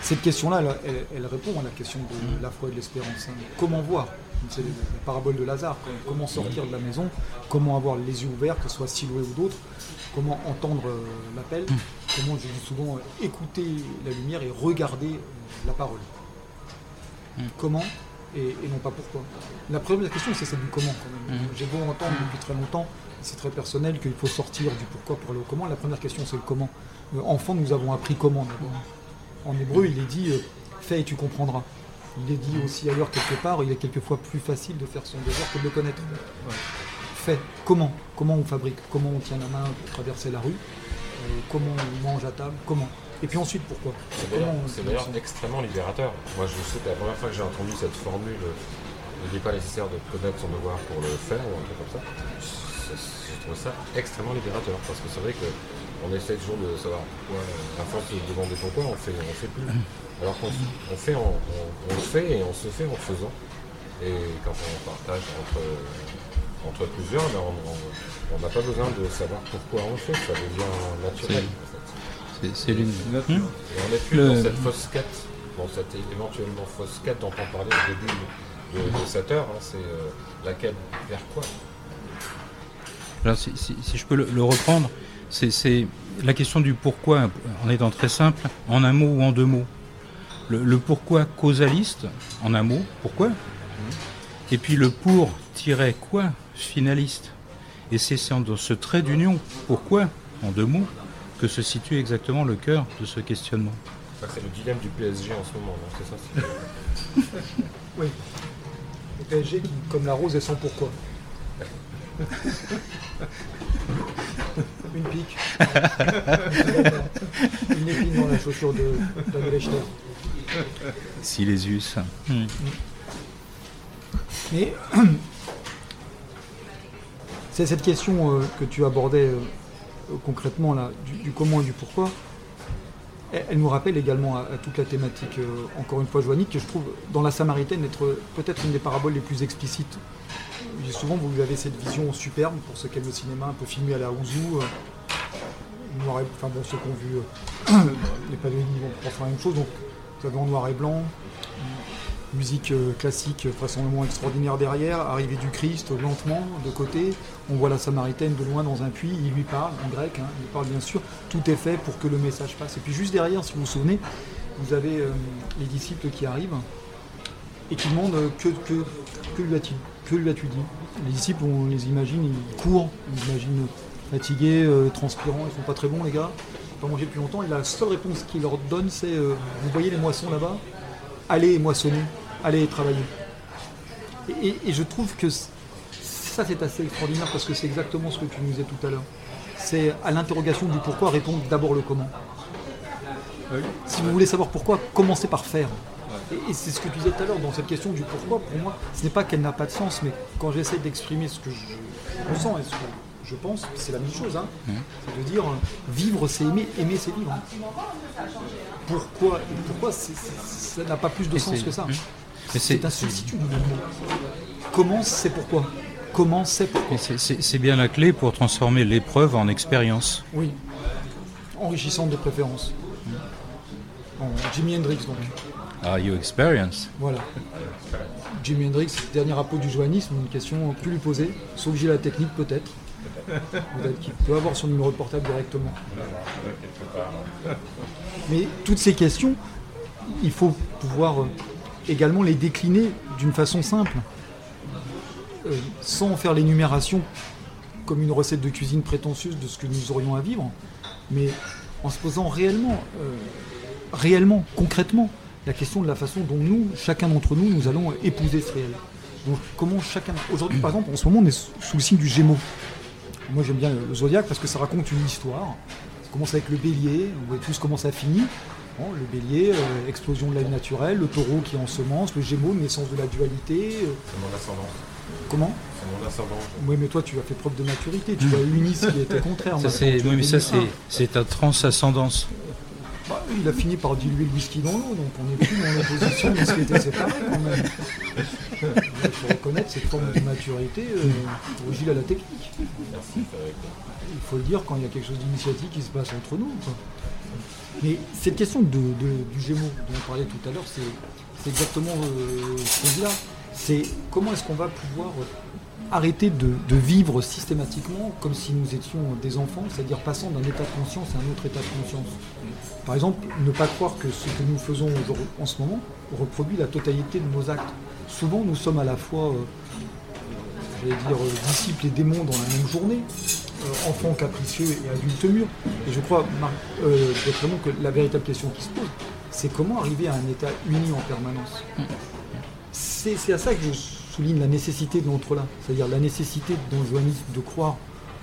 cette question-là, elle, répond à la question de la foi et de l'espérance. hein. Comment voir C'est la parabole de Lazare? Comment sortir de la maison? Comment avoir les yeux ouverts, que ce soit Siloué ou d'autres? Comment entendre euh, l'appel? Comment, je dis souvent, euh, écouter la lumière et regarder euh, la parole? Comment et, et non pas pourquoi? La première question, c'est celle du comment quand même. J'ai beau entendre depuis très longtemps, c'est très personnel qu'il faut sortir du pourquoi pour aller au comment. La première question, c'est le comment. Euh, enfant, nous avons appris comment d'abord. En hébreu, il est dit euh, fais et tu comprendras. Il est dit aussi ailleurs quelque part, il est quelquefois plus facile de faire son devoir que de le connaître. Fais. Comment? Comment on fabrique? Comment on tient la main pour traverser la rue? Euh, Comment on mange à table? Comment? Et puis ensuite, pourquoi? C'est d'ailleurs, extrêmement libérateur. Moi, je sais que la première fois que j'ai entendu cette formule, euh, il n'est pas nécessaire de connaître son devoir pour le faire, ou un truc comme ça, je, trouve ça extrêmement libérateur. Parce que c'est vrai qu'on essaie toujours de savoir pourquoi, euh, à force de demander pourquoi, on fait, on fait plus. Alors qu'on on fait, on, on- on fait et on se fait en faisant. Et quand on partage entre, entre plusieurs, ben, on on- on n'a pas besoin de savoir pourquoi on le fait, ça devient naturel. en fait. C'est- C'est l'une. Hmm Et on n'est plus Le- dans cette fausse quête, dans cette éventuellement fausse quête dont on parlait au début de, de cette heure. hein, c'est euh, la quête vers quoi? Alors, si, si- si je peux le, le reprendre, c'est- c'est la question du pourquoi, en étant très simple, en un mot ou en deux mots. Le, le pourquoi causaliste, en un mot, pourquoi Et puis le pour tiret quoi finaliste. Et c'est dans ce trait d'union, pourquoi, en deux mots, que se situe exactement le cœur de ce questionnement. C'est le dilemme du PSG en ce moment, non c'est ça c'est- Oui. Le PSG qui, comme la rose, est sans pourquoi. Une pique. Une épine dans la chaussure de de Lechter. Silésius. Hmm. Mais c'est cette question euh, que tu abordais euh, euh, concrètement là, du, du comment et du pourquoi. Elle, nous rappelle également à, toute la thématique, euh, encore une fois joannique, que je trouve dans la Samaritaine être peut-être une des paraboles les plus explicites. Souvent, vous avez cette vision superbe pour qui aiment le cinéma, un peu filmé à la Ouzou. euh, noir et- enfin bon, ceux qui ont vu euh, les Pasolini vont penser la même chose. Donc, vous avez en noir et blanc, musique euh, classique, vraisemblablement extraordinaire derrière, arrivée du Christ euh, lentement de côté, on voit la Samaritaine de loin dans un puits, il lui parle en grec, hein, il parle bien sûr, tout est fait pour que le message passe. Et puis juste derrière, si vous vous souvenez, vous avez euh, les disciples qui arrivent et qui demandent euh, que, que, que lui as-tu dit? Les disciples, on les imagine, ils courent, on les imagine fatigués, euh, transpirants, ils sont pas très bons les gars, ils ont pas mangé depuis longtemps, et la seule réponse qu'il leur donne c'est euh, Vous voyez les moissons là-bas? Allez moissonner, allez travailler. Et, et- je trouve que ça c'est assez extraordinaire parce que c'est exactement ce que tu nous disais tout à l'heure. C'est à l'interrogation du pourquoi répondre d'abord le comment. Si vous voulez savoir pourquoi, commencez par faire. Et c'est ce que tu disais tout à l'heure dans cette question du pourquoi, pour moi, ce n'est pas qu'elle n'a pas de sens, mais quand j'essaie d'exprimer ce que je ressens et ce que je pense, c'est la même chose. hein. C'est de dire vivre c'est aimer, aimer c'est vivre. Pourquoi et pourquoi ça n'a pas plus de Et sens que ça? Mais c'est- un substitut. Comment c'est pourquoi? Comment c'est pourquoi? C'est- bien la clé pour transformer l'épreuve en expérience. Oui. Enrichissante de préférence. Bon, Jimi Hendrix donc. Are you experience Voilà. Jimi Hendrix, dernier apôtre du joannisme, une question plus lui poser, sauf que j'ai la technique peut-être. Qu'il peut avoir son numéro de portable directement. Mais toutes ces questions, il faut pouvoir euh, également les décliner d'une façon simple, Euh, sans faire l'énumération comme une recette de cuisine prétentieuse de ce que nous aurions à vivre, mais en se posant réellement, euh, réellement, concrètement, la question de la façon dont nous, chacun d'entre nous, nous allons épouser ce réel. Donc comment chacun... Aujourd'hui, par exemple, en ce moment, on est sous le signe du Gémeaux. Moi, j'aime bien le zodiaque parce que ça raconte une histoire. Ça commence avec le bélier, vous voyez tous comment ça finit. Bon, le bélier, euh, explosion de la vie naturelle, le taureau qui ensemence, le gémeaux, naissance de la dualité. euh, C'est mon ascendant. comment C'est mon ascendant. Oui, mais toi, tu as fait preuve de maturité. Tu as uni ce qui était contraire. Ça, c'est- oui, mais ça, c'est ta transascendance. Bah, il a fini par diluer le whisky dans l'eau, donc on n'est plus dans l'opposition de ce qui était séparé quand même. Il faut reconnaître cette forme de maturité euh, Gilles à la technique. Il faut le dire quand il y a quelque chose d'initiatique qui se passe entre nous. quoi. Mais cette question de, de- du Gémeaux dont on parlait tout à l'heure, c'est exactement euh, ce là. C'est comment est-ce qu'on va pouvoir arrêter de, de vivre systématiquement comme si nous étions des enfants, c'est-à-dire passant d'un état de conscience à un autre état de conscience? Par exemple, ne pas croire que ce que nous faisons en ce moment reproduit la totalité de nos actes. Souvent, nous sommes à la fois, euh, j'allais dire, euh, disciples et démons dans la même journée, euh, enfants capricieux et adultes mûrs. Et je crois, euh, que la véritable question qui se pose, c'est comment arriver à un état uni en permanence? C'est à ça que je souligne la nécessité de l'entre-là, c'est-à-dire la nécessité dans le de croire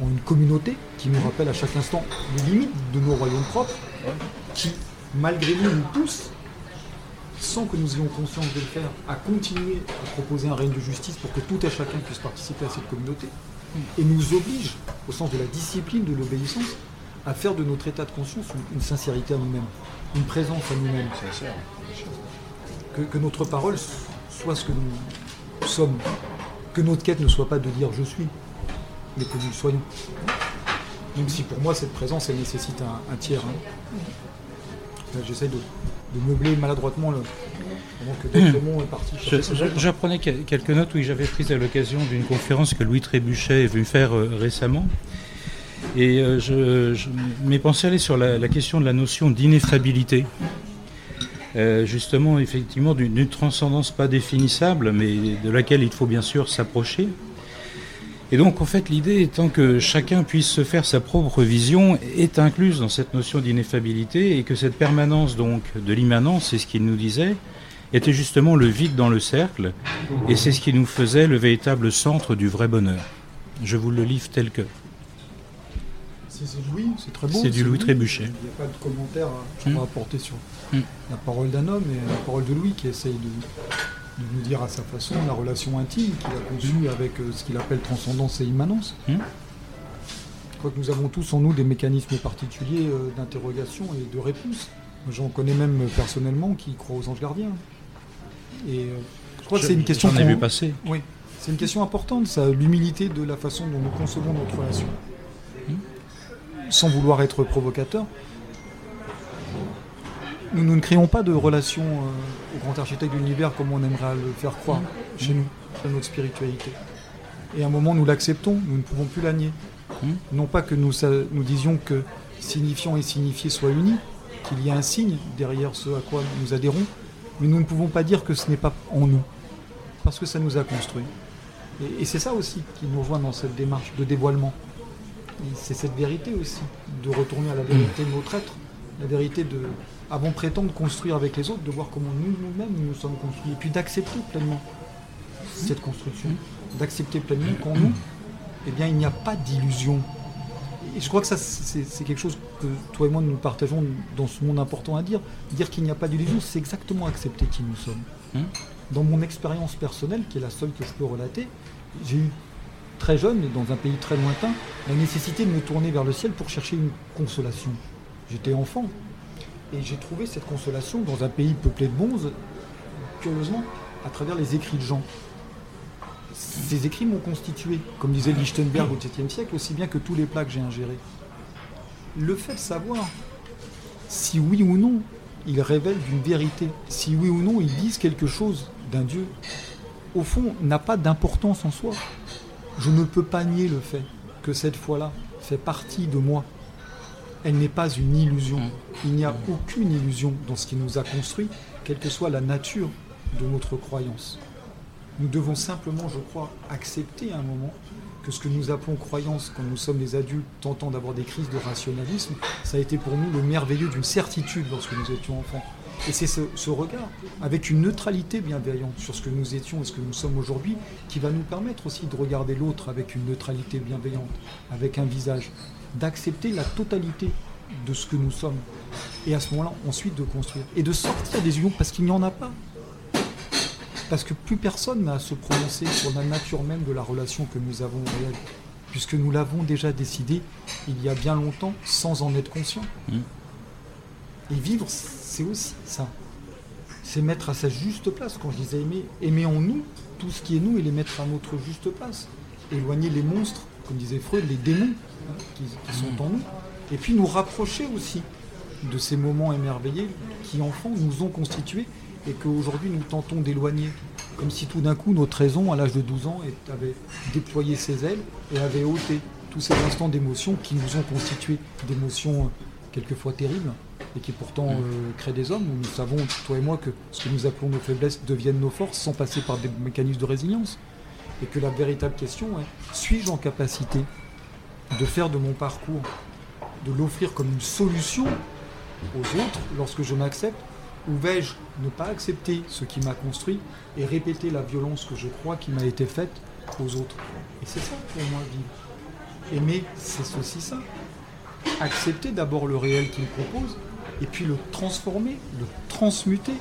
en une communauté qui nous rappelle à chaque instant les limites de nos royaumes propres, qui, malgré nous, nous pousse, sans que nous ayons conscience de le faire, à continuer à proposer un règne de justice pour que tout et chacun puisse participer à cette communauté, et nous oblige, au sens de la discipline, de l'obéissance, à faire de notre état de conscience une, une sincérité à nous-mêmes, une présence à nous-mêmes. Que, que notre parole soit ce que nous sommes, que notre quête ne soit pas de dire je suis, mais que nous le soyons. Même si pour moi cette présence elle nécessite un, un tiers. hein. Là, J'essaie de, de meubler maladroitement le. J'apprenais que- quelques notes oui, j'avais prises à l'occasion d'une conférence que Louis Trébuchet est venu faire euh, récemment. Et euh, je, je- mes pensées allaient sur la, la question de la notion d'ineffabilité. Euh, justement, effectivement, d'une transcendance pas définissable, mais de laquelle il faut bien sûr s'approcher. Et donc, en fait, l'idée étant que chacun puisse se faire sa propre vision est incluse dans cette notion d'ineffabilité et que cette permanence donc de l'immanence, c'est ce qu'il nous disait, était justement le vide dans le cercle et c'est ce qui nous faisait le véritable centre du vrai bonheur. Je vous le livre tel que. C'est Louis, c'est très beau. C'est du Louis Trébuchet. Il n'y a pas de commentaire à, Mm. à apporter sur Mm. la parole d'un homme et la parole de Louis qui essaye de, de nous dire à sa façon la relation intime qu'il a conçue avec euh, ce qu'il appelle transcendance et immanence. Mm. Je crois que nous avons tous en nous des mécanismes particuliers euh, d'interrogation et de réponse. J'en connais même personnellement qui croient aux anges gardiens. Et euh, je crois que c'est une question J'en ai vu passer. oui, c'est une question importante, ça, l'humilité de la façon dont nous concevons notre relation. Sans vouloir être provocateur, nous, nous ne créons pas de relation euh, grand architecte de l'univers comme on aimerait le faire croire chez nous, dans notre spiritualité. Et à un moment, nous l'acceptons, nous ne pouvons plus la nier. Non pas que nous, nous disions que signifiant et signifié soient unis, qu'il y a un signe derrière ce à quoi nous adhérons, mais nous ne pouvons pas dire que ce n'est pas en nous parce que ça nous a construit. Et, et c'est ça aussi qui nous rejoint dans cette démarche de dévoilement. C'est cette vérité aussi, de retourner à la vérité de notre être, la vérité de, avant de prétendre construire avec les autres, de voir comment nous, nous-mêmes, nous sommes construits, et puis d'accepter pleinement cette construction, d'accepter pleinement qu'en nous, eh bien, il n'y a pas d'illusion. Et je crois que ça, c'est c'est quelque chose que toi et moi, nous partageons dans ce monde important à dire. Dire qu'il n'y a pas d'illusion, c'est exactement accepter qui nous sommes Hum. dans mon expérience personnelle, qui est la seule que je peux relater, j'ai eu très jeune, dans un pays très lointain, la nécessité de me tourner vers le ciel pour chercher une consolation. J'étais enfant et j'ai trouvé cette consolation dans un pays peuplé de bonzes, curieusement, à travers les écrits de gens. Ces écrits m'ont constitué, comme disait Lichtenberg au XVIIe siècle, aussi bien que tous les plats que j'ai ingérés. Le fait de savoir si oui ou non ils révèlent d'une vérité, si oui ou non ils disent quelque chose d'un Dieu, au fond, n'a pas d'importance en soi. Je ne peux pas nier le fait que cette foi-là fait partie de moi. Elle n'est pas une illusion. Il n'y a aucune illusion dans ce qui nous a construit, quelle que soit la nature de notre croyance. Nous devons simplement, je crois, accepter à un moment que ce que nous appelons croyance quand nous sommes des adultes tentant d'avoir des crises de rationalisme, ça a été pour nous le merveilleux d'une certitude lorsque nous étions enfants. Et c'est ce, ce regard, avec une neutralité bienveillante sur ce que nous étions et ce que nous sommes aujourd'hui, qui va nous permettre aussi de regarder l'autre avec une neutralité bienveillante, avec un visage, d'accepter la totalité de ce que nous sommes. Et à ce moment-là, ensuite de construire. Et de sortir des unions parce qu'il n'y en a pas. Parce que plus personne n'a à se prononcer sur la nature même de la relation que nous avons au réel. Puisque nous l'avons déjà décidé il y a bien longtemps sans en être conscient. Mm. Et vivre, c'est aussi ça. C'est mettre à sa juste place. Quand je disais aimer, aimer en nous tout ce qui est nous et les mettre à notre juste place. Éloigner les monstres, comme disait Freud, les démons hein, qui, qui sont en nous. Et puis nous rapprocher aussi de ces moments émerveillés qui, enfants, nous ont constitués et qu'aujourd'hui nous tentons d'éloigner. Comme si tout d'un coup notre raison, à l'âge de 12 ans, avait déployé ses ailes et avait ôté tous ces instants d'émotion qui nous ont constitués, d'émotions euh, quelquefois terribles et qui pourtant euh, créent des hommes où nous savons, toi et moi, que ce que nous appelons nos faiblesses deviennent nos forces sans passer par des mécanismes de résilience. Et que la véritable question est, suis-je en capacité de faire de mon parcours, de l'offrir comme une solution aux autres lorsque je m'accepte Ou vais-je ne pas accepter ce qui m'a construit et répéter la violence que je crois qui m'a été faite aux autres? Et c'est ça pour moi vivre. Aimer, c'est aussi ça. Accepter d'abord le réel qu'il propose et puis le transformer, le transmuter,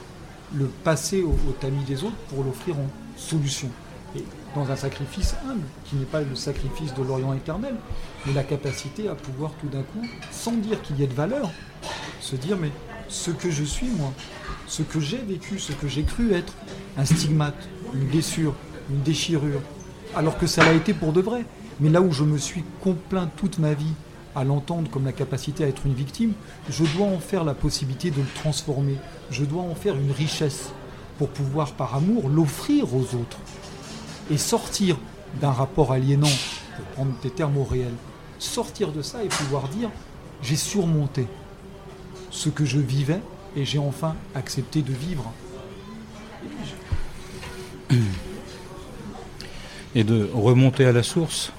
le passer au tamis des autres pour l'offrir en solution. Dans un sacrifice humble, qui n'est pas le sacrifice de l'Orient éternel, mais la capacité à pouvoir tout d'un coup, sans dire qu'il y ait de valeur, se dire mais ce que je suis moi, ce que j'ai vécu, ce que j'ai cru être, un stigmate, une blessure, une déchirure, alors que ça l'a été pour de vrai. Mais là où je me suis complaint toute ma vie à l'entendre comme la capacité à être une victime, je dois en faire la possibilité de le transformer. Je dois en faire une richesse pour pouvoir par amour l'offrir aux autres et sortir d'un rapport aliénant, pour prendre tes termes au réel, sortir de ça et pouvoir dire j'ai surmonté ce que je vivais et j'ai enfin accepté de vivre. Et de remonter à la source,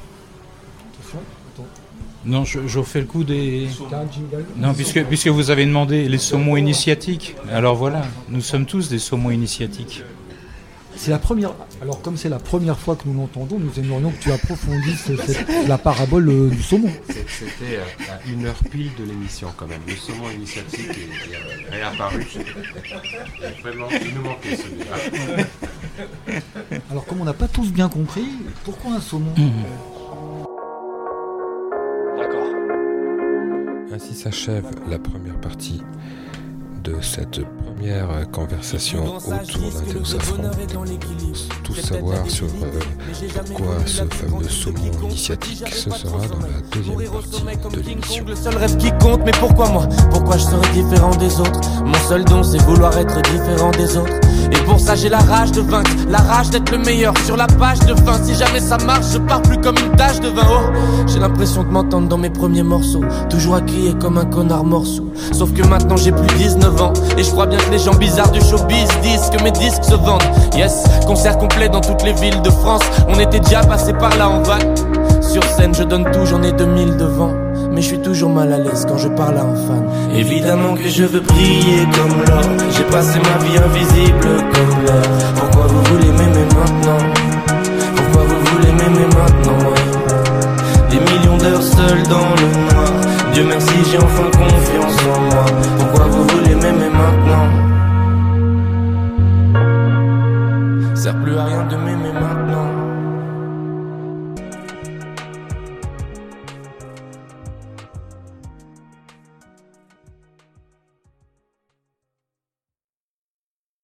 Non, je, je refais le coup des. Non, puisque, puisque vous avez demandé les saumons initiatiques. Alors voilà, nous sommes tous des saumons initiatiques. C'est la première. Alors, comme c'est la première fois que nous l'entendons, nous aimerions que tu approfondisses cette- la parabole euh, du saumon. C'était euh, à une heure pile de l'émission quand même. Le saumon initiatique est, est réapparu. Et Vraiment, il nous manquait celui-là. Alors, comme on n'a pas tous bien compris, pourquoi un saumon? Ainsi s'achève la première partie de cette première conversation autour d'un théo safran. Tout savoir sur euh, pourquoi ce fameux saumon initiatique, ce sera dans la deuxième partie de l'émission. Le seul rêve qui compte, mais pourquoi moi? Pourquoi je serais différent des autres? Mon seul don, c'est vouloir être différent des autres. Et pour ça, j'ai la rage de vaincre, la rage d'être le meilleur sur la page de fin. Si jamais ça marche, je pars plus comme une tache de vin. Oh, j'ai l'impression de m'entendre dans mes premiers morceaux, toujours à crier comme un connard morceau. Sauf que maintenant j'ai plus 19 et je crois bien que les gens bizarres du showbiz disent que mes disques se vendent. Yes, concert complet dans toutes les villes de France. On était déjà passé par là en vague. Sur scène, je donne tout, j'en ai 2000 devant. Mais je suis toujours mal à l'aise quand je parle à un fan. Évidemment que je veux briller comme l'or. J'ai passé ma vie invisible comme l'or. Pourquoi vous voulez m'aimer maintenant? Pourquoi vous voulez m'aimer maintenant. Des millions d'heures seul dans le noir. Dieu merci, j'ai enfin confiance en Pourquoi vous voulez m'aimer maintenant? Sert plus à rien de m'aimer.